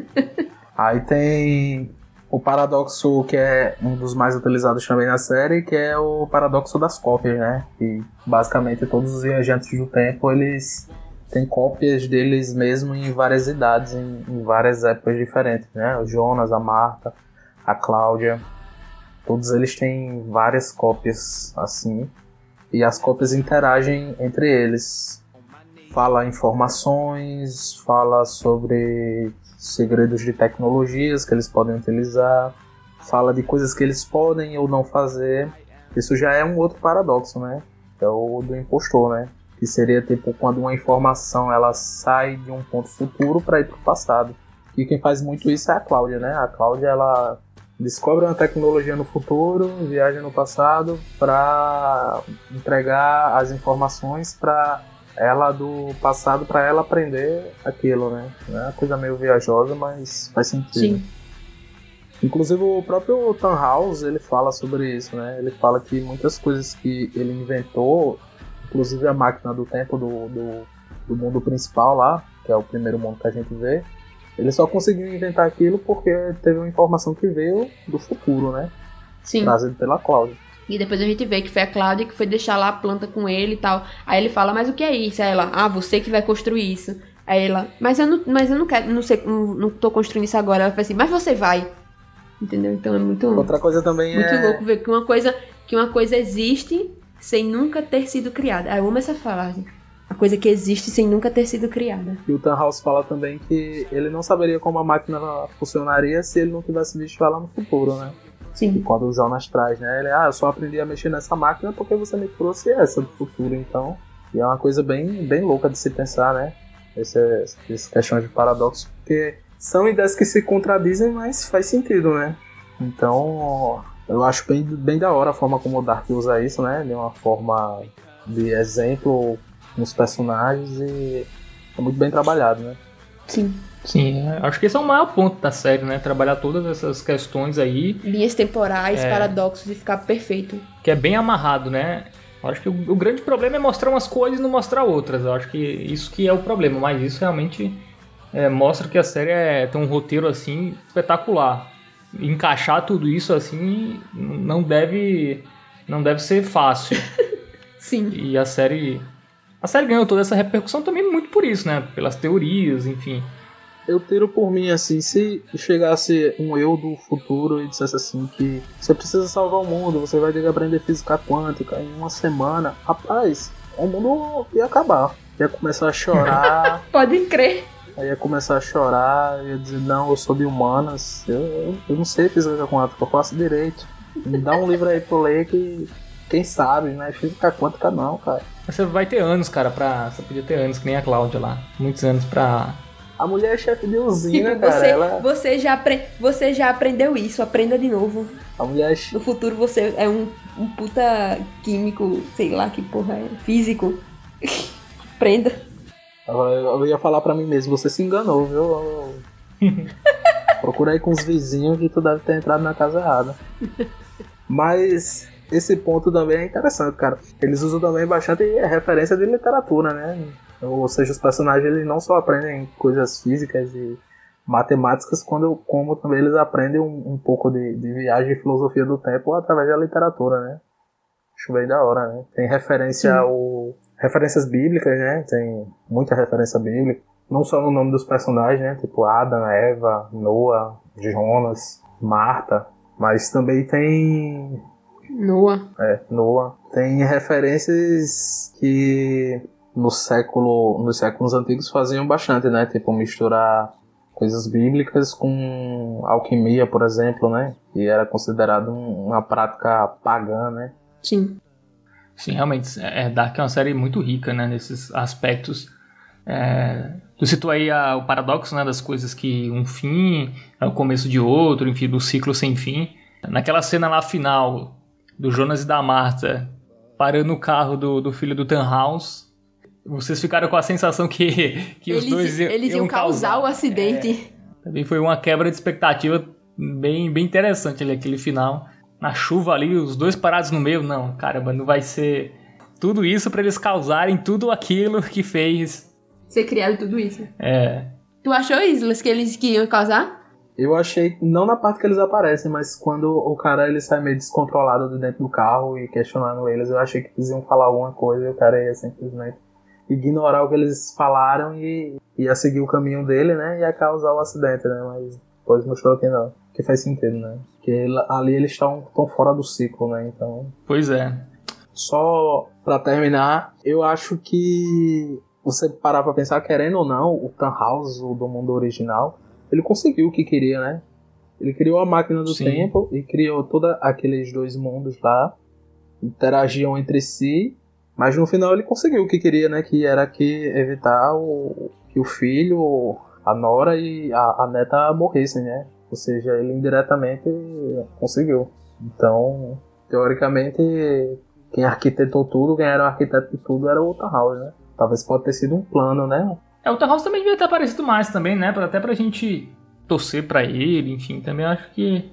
Aí tem o paradoxo que é um dos mais utilizados também na série, que é o paradoxo das cópias, né? E basicamente todos os viajantes do tempo, eles têm cópias deles mesmo em várias idades, em, em várias épocas diferentes, né? O Jonas, a Marta, a Cláudia, todos eles têm várias cópias assim, e as cópias interagem entre eles. Fala informações, fala sobre segredos de tecnologias que eles podem utilizar, fala de coisas que eles podem ou não fazer. Isso já é um outro paradoxo, né? É o do impostor, né? Que seria tipo quando uma informação ela sai de um ponto futuro para ir para o passado. E quem faz muito isso é a Cláudia, né? A Cláudia ela descobre uma tecnologia no futuro, viaja no passado para entregar as informações para ela do passado para ela aprender aquilo, né? É uma coisa meio viajosa, mas faz sentido. Sim. Inclusive o próprio Tannhaus, ele fala sobre isso, né? Ele fala que muitas coisas que ele inventou, inclusive a máquina do tempo do, do, do mundo principal lá, que é o primeiro mundo que a gente vê, ele só conseguiu inventar aquilo porque teve uma informação que veio do futuro, né? Sim. Trazido pela Cláudia. E depois a gente vê que foi a Cláudia que foi deixar lá a planta com ele e tal. Aí ele fala, mas o que é isso? Aí ela, ah, você que vai construir isso. Aí ela, mas eu não, mas eu não quero, não sei, não, não tô construindo isso agora. Ela fala assim, mas você vai. Entendeu? Então é muito, Outra coisa também muito é. louco ver que uma coisa, que uma coisa existe sem nunca ter sido criada. Ah, eu amo essa frase. A coisa que existe sem nunca ter sido criada. E o Tannhaus fala também que ele não saberia como a máquina funcionaria se ele não tivesse visto ela no futuro, né? Sim. E quando o Jonas traz, né? Ele, ah, eu só aprendi a mexer nessa máquina porque você me trouxe essa do futuro, então. E é uma coisa bem, bem louca de se pensar, né? Essa, essa questão de paradoxo, porque são ideias que se contradizem, mas faz sentido, né? Então, eu acho bem, bem da hora a forma como o Dark usa isso, né? De uma forma de exemplo nos personagens e é muito bem trabalhado, né? Sim. Sim, é, acho que esse é o maior ponto da série, né? Trabalhar todas essas questões aí. Linhas temporais, É. paradoxos e ficar perfeito. que é bem amarrado, né? Eu acho que o, o grande problema é mostrar umas coisas e não mostrar outras. Eu acho que isso que é o problema, mas isso realmente é, mostra que a série é, tem um roteiro assim espetacular. Encaixar tudo isso assim não deve não deve ser fácil. Sim. e a série a série ganhou toda essa repercussão também muito por isso, né? Pelas teorias, enfim. Eu tiro por mim assim, se chegasse um eu do futuro e dissesse assim que você precisa salvar o mundo, você vai ter que aprender física quântica em uma semana, rapaz, o mundo ia acabar. Ia começar a chorar, Pode crer. Aí ia começar a chorar, ia dizer, não, eu sou de humanas, eu, eu, eu não sei física quântica, eu faço direito. Me dá um livro aí pra eu ler que quem sabe, né? Física quântica não, cara. Mas Você vai ter anos, cara, pra. Você podia ter anos, que nem a Cláudia lá. Muitos anos pra. A mulher é chefe de usina, Tipo, cara. você, Ela, você, já apre- você já aprendeu isso, aprenda de novo. a mulher é che- No futuro você é um, um puta químico, sei lá que porra é, físico. Aprenda. Eu eu ia falar pra mim mesmo, você se enganou, viu? Procura aí com os vizinhos que tu deve ter entrado na casa errada. Mas esse ponto também é interessante, cara. Eles usam também bastante referência de literatura, né? Ou seja, os personagens eles não só aprendem coisas físicas e matemáticas, quando, como também eles aprendem um, um pouco de, de viagem e filosofia do tempo através da literatura, né? Acho bem da hora, né? Tem referência Sim. ao. Referências bíblicas, né? Tem muita referência bíblica. Não só no nome dos personagens, né? Tipo Adam, Eva, Noah, Jonas, Marta. Mas também tem Noah. é, Noah. Tem referências que no século, nos séculos antigos faziam bastante, né? Tipo, misturar coisas bíblicas com alquimia, por exemplo, né? Que era considerado um- uma prática pagã, né? Sim. Sim, realmente, é, Dark é uma série muito rica, né, nesses aspectos. É, tu citou aí a- o paradoxo, né, das coisas que um fim é o começo de outro, enfim, do ciclo sem fim. Naquela cena lá final do Jonas e da Marta parando o carro do, do filho do Tannhaus, vocês ficaram com a sensação que, que os eles, dois iam, eles iam causar o acidente. Também foi uma quebra de expectativa bem, bem interessante ali, aquele final. Na chuva ali, os dois parados no meio. Não, caramba, não vai ser tudo isso pra eles causarem tudo aquilo que fez. Ser criado tudo isso. É, Tu achou, Islas, que eles que iam causar? Eu achei, não na parte que eles aparecem, mas quando o cara ele sai meio descontrolado de dentro do carro e questionando eles, eu achei que eles iam falar alguma coisa e o cara ia simplesmente ignorar o que eles falaram e ia seguir o caminho dele, né? E ia causar o acidente, né? Mas depois mostrou que não. Que faz sentido, né? Que ele- ali eles estão tão fora do ciclo, né? Então. pois é. Só pra terminar, eu acho que você parar pra pensar, querendo ou não, o Tannhaus, o do mundo original, ele conseguiu o que queria, né? Ele criou a máquina do Sim. tempo e criou todos aqueles dois mundos lá, interagiam entre si, mas no final ele conseguiu o que queria, né? Que era que evitar o, que o filho, a Nora e a, a neta morressem, né? Ou seja, ele indiretamente conseguiu. Então, teoricamente, quem arquitetou tudo, quem era o arquiteto de tudo era o Tannhaus, né? Talvez pode ter sido um plano, né? É, o Tannhaus também devia ter aparecido mais também, né? Até pra gente torcer pra ele, enfim. Também acho que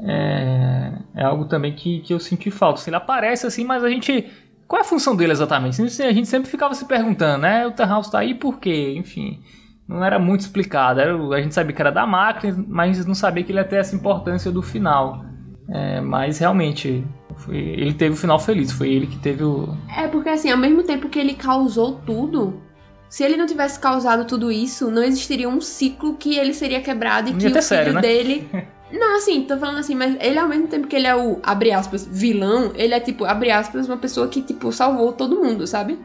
é, é algo também que, que eu senti falta. Assim, ele aparece assim, mas a gente... Qual é a função dele exatamente? A gente sempre ficava se perguntando, né? O Tannhaus tá aí por quê? Enfim, não era muito explicado. Era, a gente sabia que era da máquina, mas não sabia que ele ia ter essa importância do final. É, mas realmente, foi- ele teve o final feliz. Foi ele que teve o... É porque assim, ao mesmo tempo que ele causou tudo, se ele não tivesse causado tudo isso, não existiria um ciclo que ele seria quebrado e que o filho série, né? dele. Não, assim, tô falando assim, mas ele ao mesmo tempo que ele é o, abre aspas, vilão, ele é tipo, abre aspas, uma pessoa que, tipo, salvou todo mundo, sabe?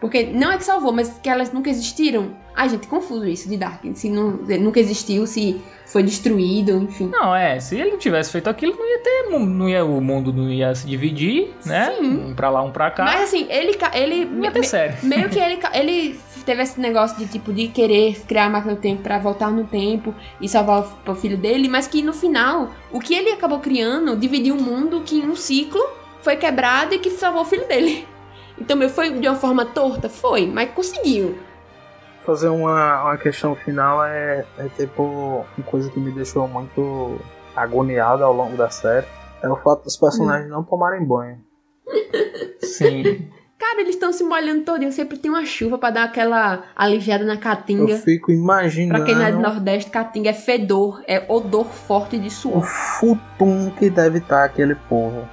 Porque não é que salvou, mas que elas nunca existiram. Ai, gente, confuso isso de Dark. Se não, nunca existiu, se foi destruído, enfim. Não, é, se ele não tivesse feito aquilo, não ia ter, não ia, o mundo não ia se dividir, né? Sim. Um pra lá, um pra cá. Mas assim, ele. ele não ia ter me- série. Meio que ele, ele teve esse negócio de tipo de querer criar a máquina do tempo pra voltar no tempo e salvar o, o filho dele, mas que no final, o que ele acabou criando dividiu um mundo que em um ciclo foi quebrado e que salvou o filho dele. Então, meu, foi de uma forma torta? Foi, mas conseguiu. Fazer uma, uma questão final é, é tipo uma coisa que me deixou muito agoniado ao longo da série. É o fato dos personagens não tomarem banho. Sim. Cara, eles estão se molhando todinho, sempre tem uma chuva pra dar aquela aliviada na Eu caatinga. fico imaginando Pra quem não é do Nordeste, caatinga é fedor, é odor forte de o suor. futum que deve estar aquele povo.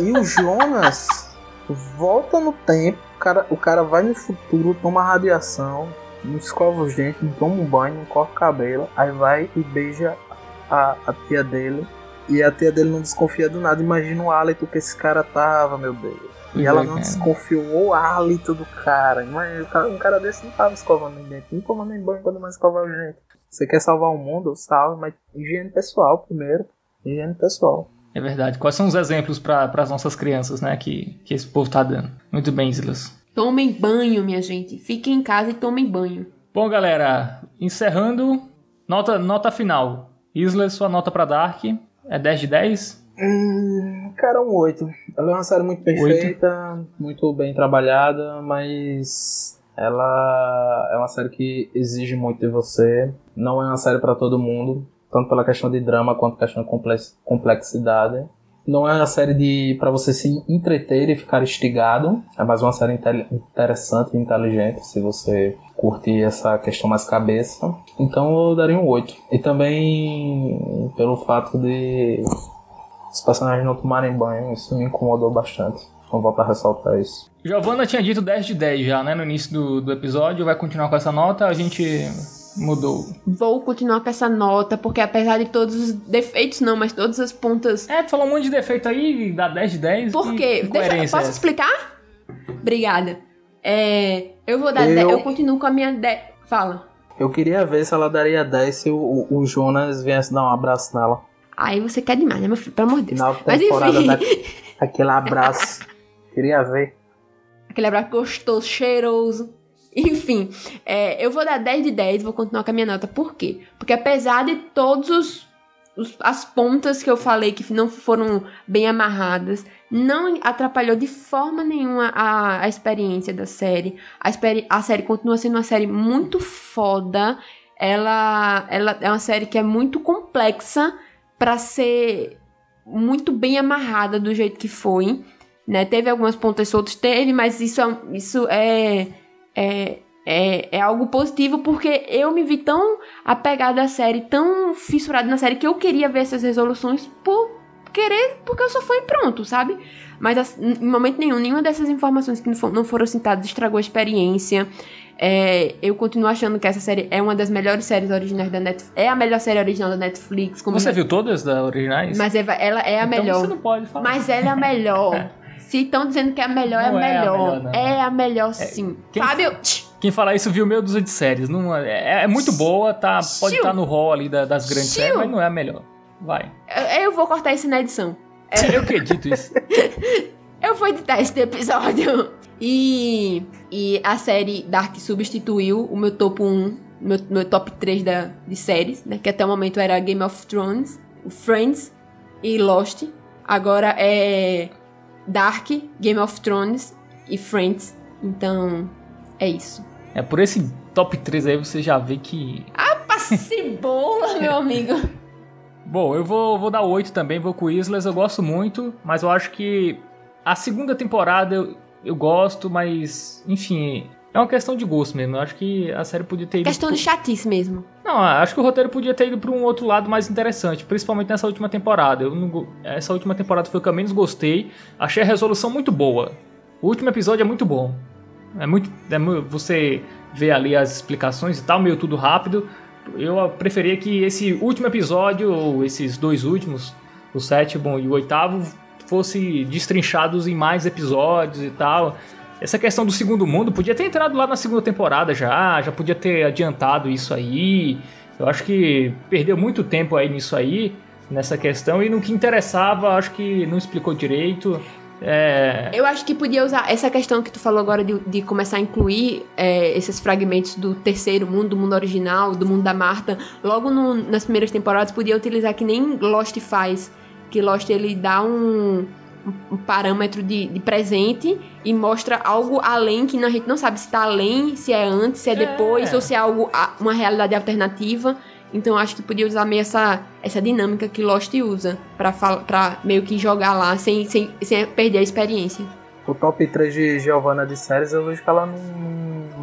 E o Jonas volta no tempo, o cara, o cara vai no futuro, toma radiação, não escova os dentes, não toma um banho, não corta o cabelo, aí vai e beija a, a tia dele. E a tia dele não desconfia do nada. Imagina o hálito que esse cara tava, meu Deus. E ela é, não desconfiou o hálito do cara. Mas cara- um cara desse não tava escovando nem dente, nem tomando nem banho quando mais escovar os dentes. Você quer salvar o mundo? Salve, mas higiene pessoal primeiro. Higiene pessoal. É verdade. Quais são os exemplos para as nossas crianças, né, que, que esse povo tá dando? Muito bem, Silas. Tomem banho, minha gente. Fiquem em casa e tomem banho. Bom, galera, encerrando, nota, nota final. Isla, sua nota pra Dark é 10 de 10? Hum, cara, um 8. Ela é uma série muito perfeita, muito bem trabalhada, mas ela é uma série que exige muito de você. Não é uma série pra todo mundo, tanto pela questão de drama quanto questão de complex- complexidade. Não é uma série de para você se entreter e ficar instigado. É mais uma série interessante e inteligente, se você curtir essa questão mais cabeça. Então eu daria um 8. E também pelo fato de os personagens não tomarem banho, isso me incomodou bastante. Vou voltar a ressaltar isso. Giovanna tinha dito 10 de 10 já, né, no início do, do episódio. Vai continuar com essa nota, a gente mudou. Vou continuar com essa nota, porque apesar de todos os defeitos, não, mas todas as pontas. É, tu falou um monte de defeito aí, dá 10 de 10. Por quê? Deixa, coerência posso é essa? explicar? Obrigada. É, eu vou dar. Eu- 10, eu continuo com a minha. De... Fala. Eu queria ver se ela daria 10 se o, o- o Jonas viesse dar um abraço nela. Aí você quer demais, né, meu filho? Pelo amor de Deus. Final Mas temporada, enfim. da, aquele abraço. queria ver. Aquele abraço gostoso, cheiroso. Enfim, é, eu vou dar 10 de 10, vou continuar com a minha nota. Por quê? Porque apesar de todos os, os- as pontas que eu falei que não foram bem amarradas, não atrapalhou de forma nenhuma a, a experiência da série. A, a série continua sendo uma série muito foda. Ela, ela é uma série que é muito complexa pra ser muito bem amarrada do jeito que foi né? Teve algumas pontas soltas, teve, mas isso é, isso é, é, é, é algo positivo porque eu me vi tão apegada à série, tão fissurada na série que eu queria ver essas resoluções por querer, porque eu só fui pronto, sabe? Mas as- em momento nenhum, nenhuma dessas informações que não for- não foram citadas estragou a experiência. É, eu continuo achando que essa série é uma das melhores séries originais da Netflix. É a melhor série original da Netflix. Você viu todas da originais? Mas Eva, ela é a Então melhor. você não pode falar. Mas ela é a melhor. Se estão dizendo que é a melhor, Não é é a a melhor. melhor, não. É a melhor, sim. quem- Fábio, Quem falar isso viu meio dúzia de séries. Não, é, é muito boa, tá, pode estar no hall ali da- das grandes Xiu. séries, mas não é a melhor. Vai. eu, eu vou cortar isso na edição. Eu que edito isso. Eu vou editar esse episódio. E, e a série Dark substituiu o meu topo 1, meu, meu top 3 da, de séries, né? Que até o momento era Game of Thrones, Friends e Lost. Agora é Dark, Game of Thrones e Friends. Então, é isso. É por esse top 3 aí você já vê que. Cebola, meu amigo. Bom, eu vou, vou dar 8 também, vou com Islas, eu gosto muito, mas eu acho que a segunda temporada eu, eu gosto, mas enfim, é uma questão de gosto mesmo. Eu acho que a série podia ter ido. Questão pro- de chatice mesmo. Não, acho que o roteiro podia ter ido para um outro lado mais interessante, principalmente nessa última temporada. Não Essa última temporada foi o que eu menos gostei. Achei a resolução muito boa. O último episódio é muito bom. É muito. é você vê ali as explicações e tal, meio tudo rápido. Eu preferia que esse último episódio, ou esses dois últimos, o sétimo e o oitavo, fosse destrinchados em mais episódios e tal. Essa questão do segundo mundo podia ter entrado lá na segunda temporada já, já podia ter adiantado isso aí. Eu acho que perdeu muito tempo aí nisso aí, nessa questão, e no que interessava, acho que não explicou direito. É... Eu acho que podia usar essa questão que tu falou agora de, de começar a incluir é, esses fragmentos do terceiro mundo, do mundo original, do mundo da Marta, logo no, nas primeiras temporadas, podia utilizar que nem Lost faz, que Lost ele dá um um parâmetro de, de, presente e mostra algo além que a gente não sabe se está além, se é antes, se é depois, é. ou se é algo uma realidade alternativa. Então acho que podia usar meio essa, essa dinâmica que Lost usa para meio que jogar lá sem, sem, sem perder a experiência. O top 3 de Giovanna de séries, eu vejo que ela não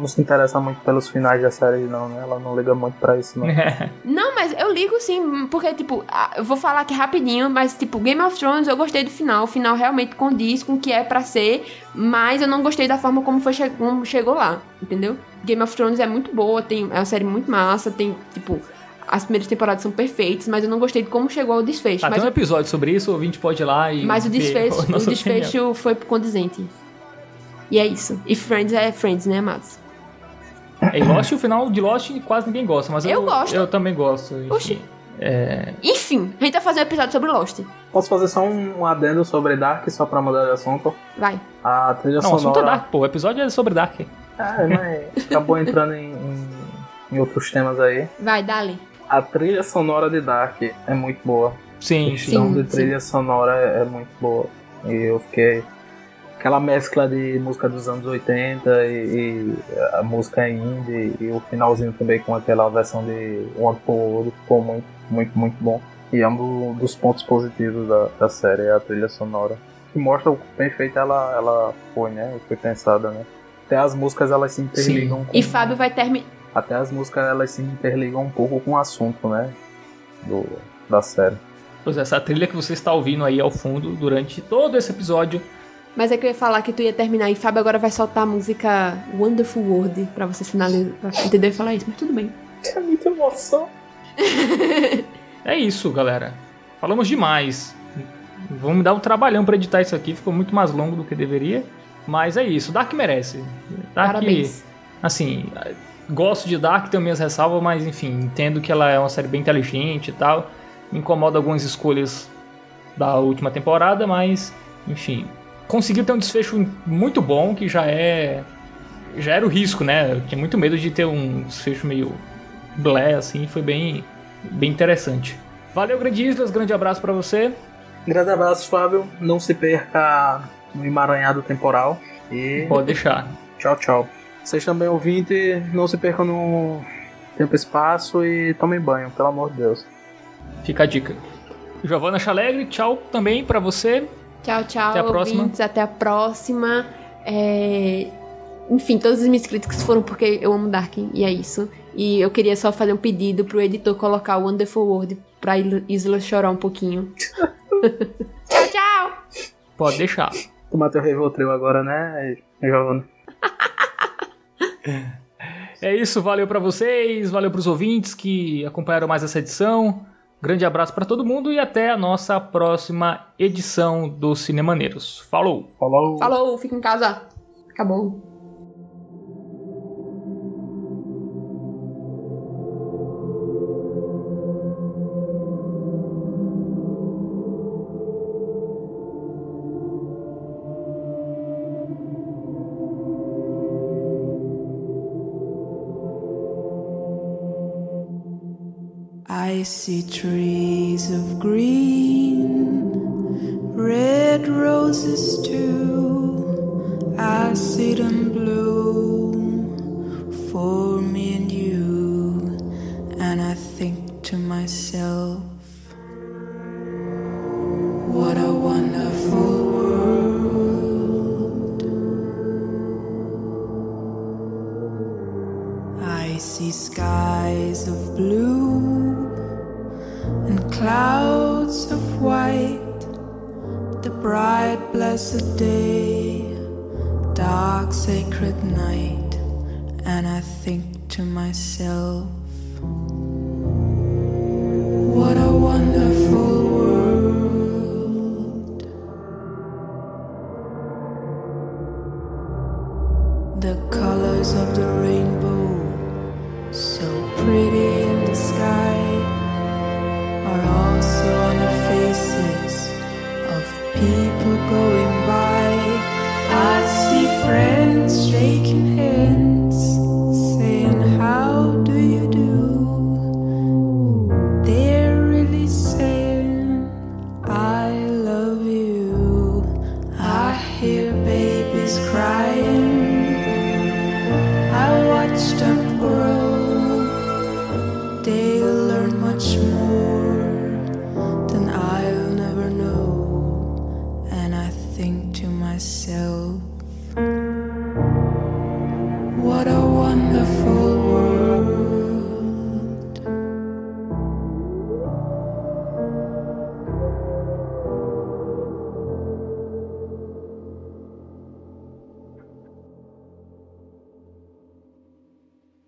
não se interessa muito pelos finais da série, não, né? Ela não liga muito pra isso, não. não, mas eu ligo sim, porque, tipo, eu vou falar aqui rapidinho, mas, tipo, Game of Thrones eu gostei do final. O final realmente condiz com o que é para ser, mas eu não gostei da forma como, foi che como chegou lá, entendeu? Game of Thrones é muito boa, tem, é uma série muito massa, tem, tipo, as primeiras temporadas são perfeitas, mas eu não gostei de como chegou ao desfecho. Ah, mas tem um episódio sobre isso, o ouvinte pode ir lá e. Mas o desfecho, o desfecho foi condizente. E é isso. E Friends é Friends, né, amados? Em Lost, o final de Lost quase ninguém gosta, mas eu, eu gosto. Eu também gosto. Enfim, é... enfim, a gente vai fazer um episódio sobre Lost. Posso fazer só um adendo sobre Dark, só pra mudar de assunto? Vai. A trilha Não, sonora... Não, assunto é Dark, pô. O episódio é sobre Dark. É, mas acabou entrando em, em, em, outros temas aí. Vai, dali. A trilha sonora de Dark é muito boa. Sim, a questão sim. de trilha sim. sonora é, é muito boa. E eu fiquei aquela mescla de música dos anos 80 e, e a música indie e o finalzinho também com aquela versão de One for World ficou muito, muito, muito bom. E é um dos pontos positivos da, da série, é a trilha sonora. Que mostra o bem feita ela, ela foi, né? Foi pensada, né? Até as músicas elas se interligam com... E Fábio vai terminar... Até as músicas elas se interligam um pouco com o assunto, né? Do, da série. Pois é, essa trilha que você está ouvindo aí ao fundo durante todo esse episódio mas é que eu ia falar que tu ia terminar e Fábio agora vai soltar a música Wonderful World pra você finalizar. Pra entender falar isso, mas tudo bem. É muita emoção. é isso, galera. Falamos demais. Vamos me dar um trabalhão para editar isso aqui, ficou muito mais longo do que deveria. Mas é isso, Dark merece. Dark, Parabéns. assim, gosto de Dark, tenho minhas ressalvas, mas enfim, entendo que ela é uma série bem inteligente e tal. Me incomoda algumas escolhas da última temporada, mas enfim, conseguiu ter um desfecho muito bom, que já é. Já era o risco, né? Eu tinha muito medo de ter um desfecho meio blé, assim, foi bem, bem interessante. Valeu, Grande Islas, grande abraço para você. Grande abraço, Fábio. Não se perca no emaranhado temporal. E. Pode deixar. Tchau, tchau. Vocês também ouvintes, não se percam no tempo e espaço e tomem banho, pelo amor de Deus. Fica a dica. Giovana Chalegre, tchau também para você. Tchau, tchau, Até a próxima. ouvintes. Até a próxima. É... Enfim, todos os meus críticos foram porque eu amo Dark, e é isso. E eu queria só fazer um pedido pro editor colocar o Wonderful World pra Isla chorar um pouquinho. tchau, tchau! Pode deixar. Tomar teu Revoltreu agora, né, Giovanna? é isso, valeu para vocês, valeu pros ouvintes que acompanharam mais essa edição. Grande abraço para todo mundo e até a nossa próxima edição do Cinemaneiros. Falou! Falou! Falou, fica em casa. Acabou. See trees of green, red roses too. I see them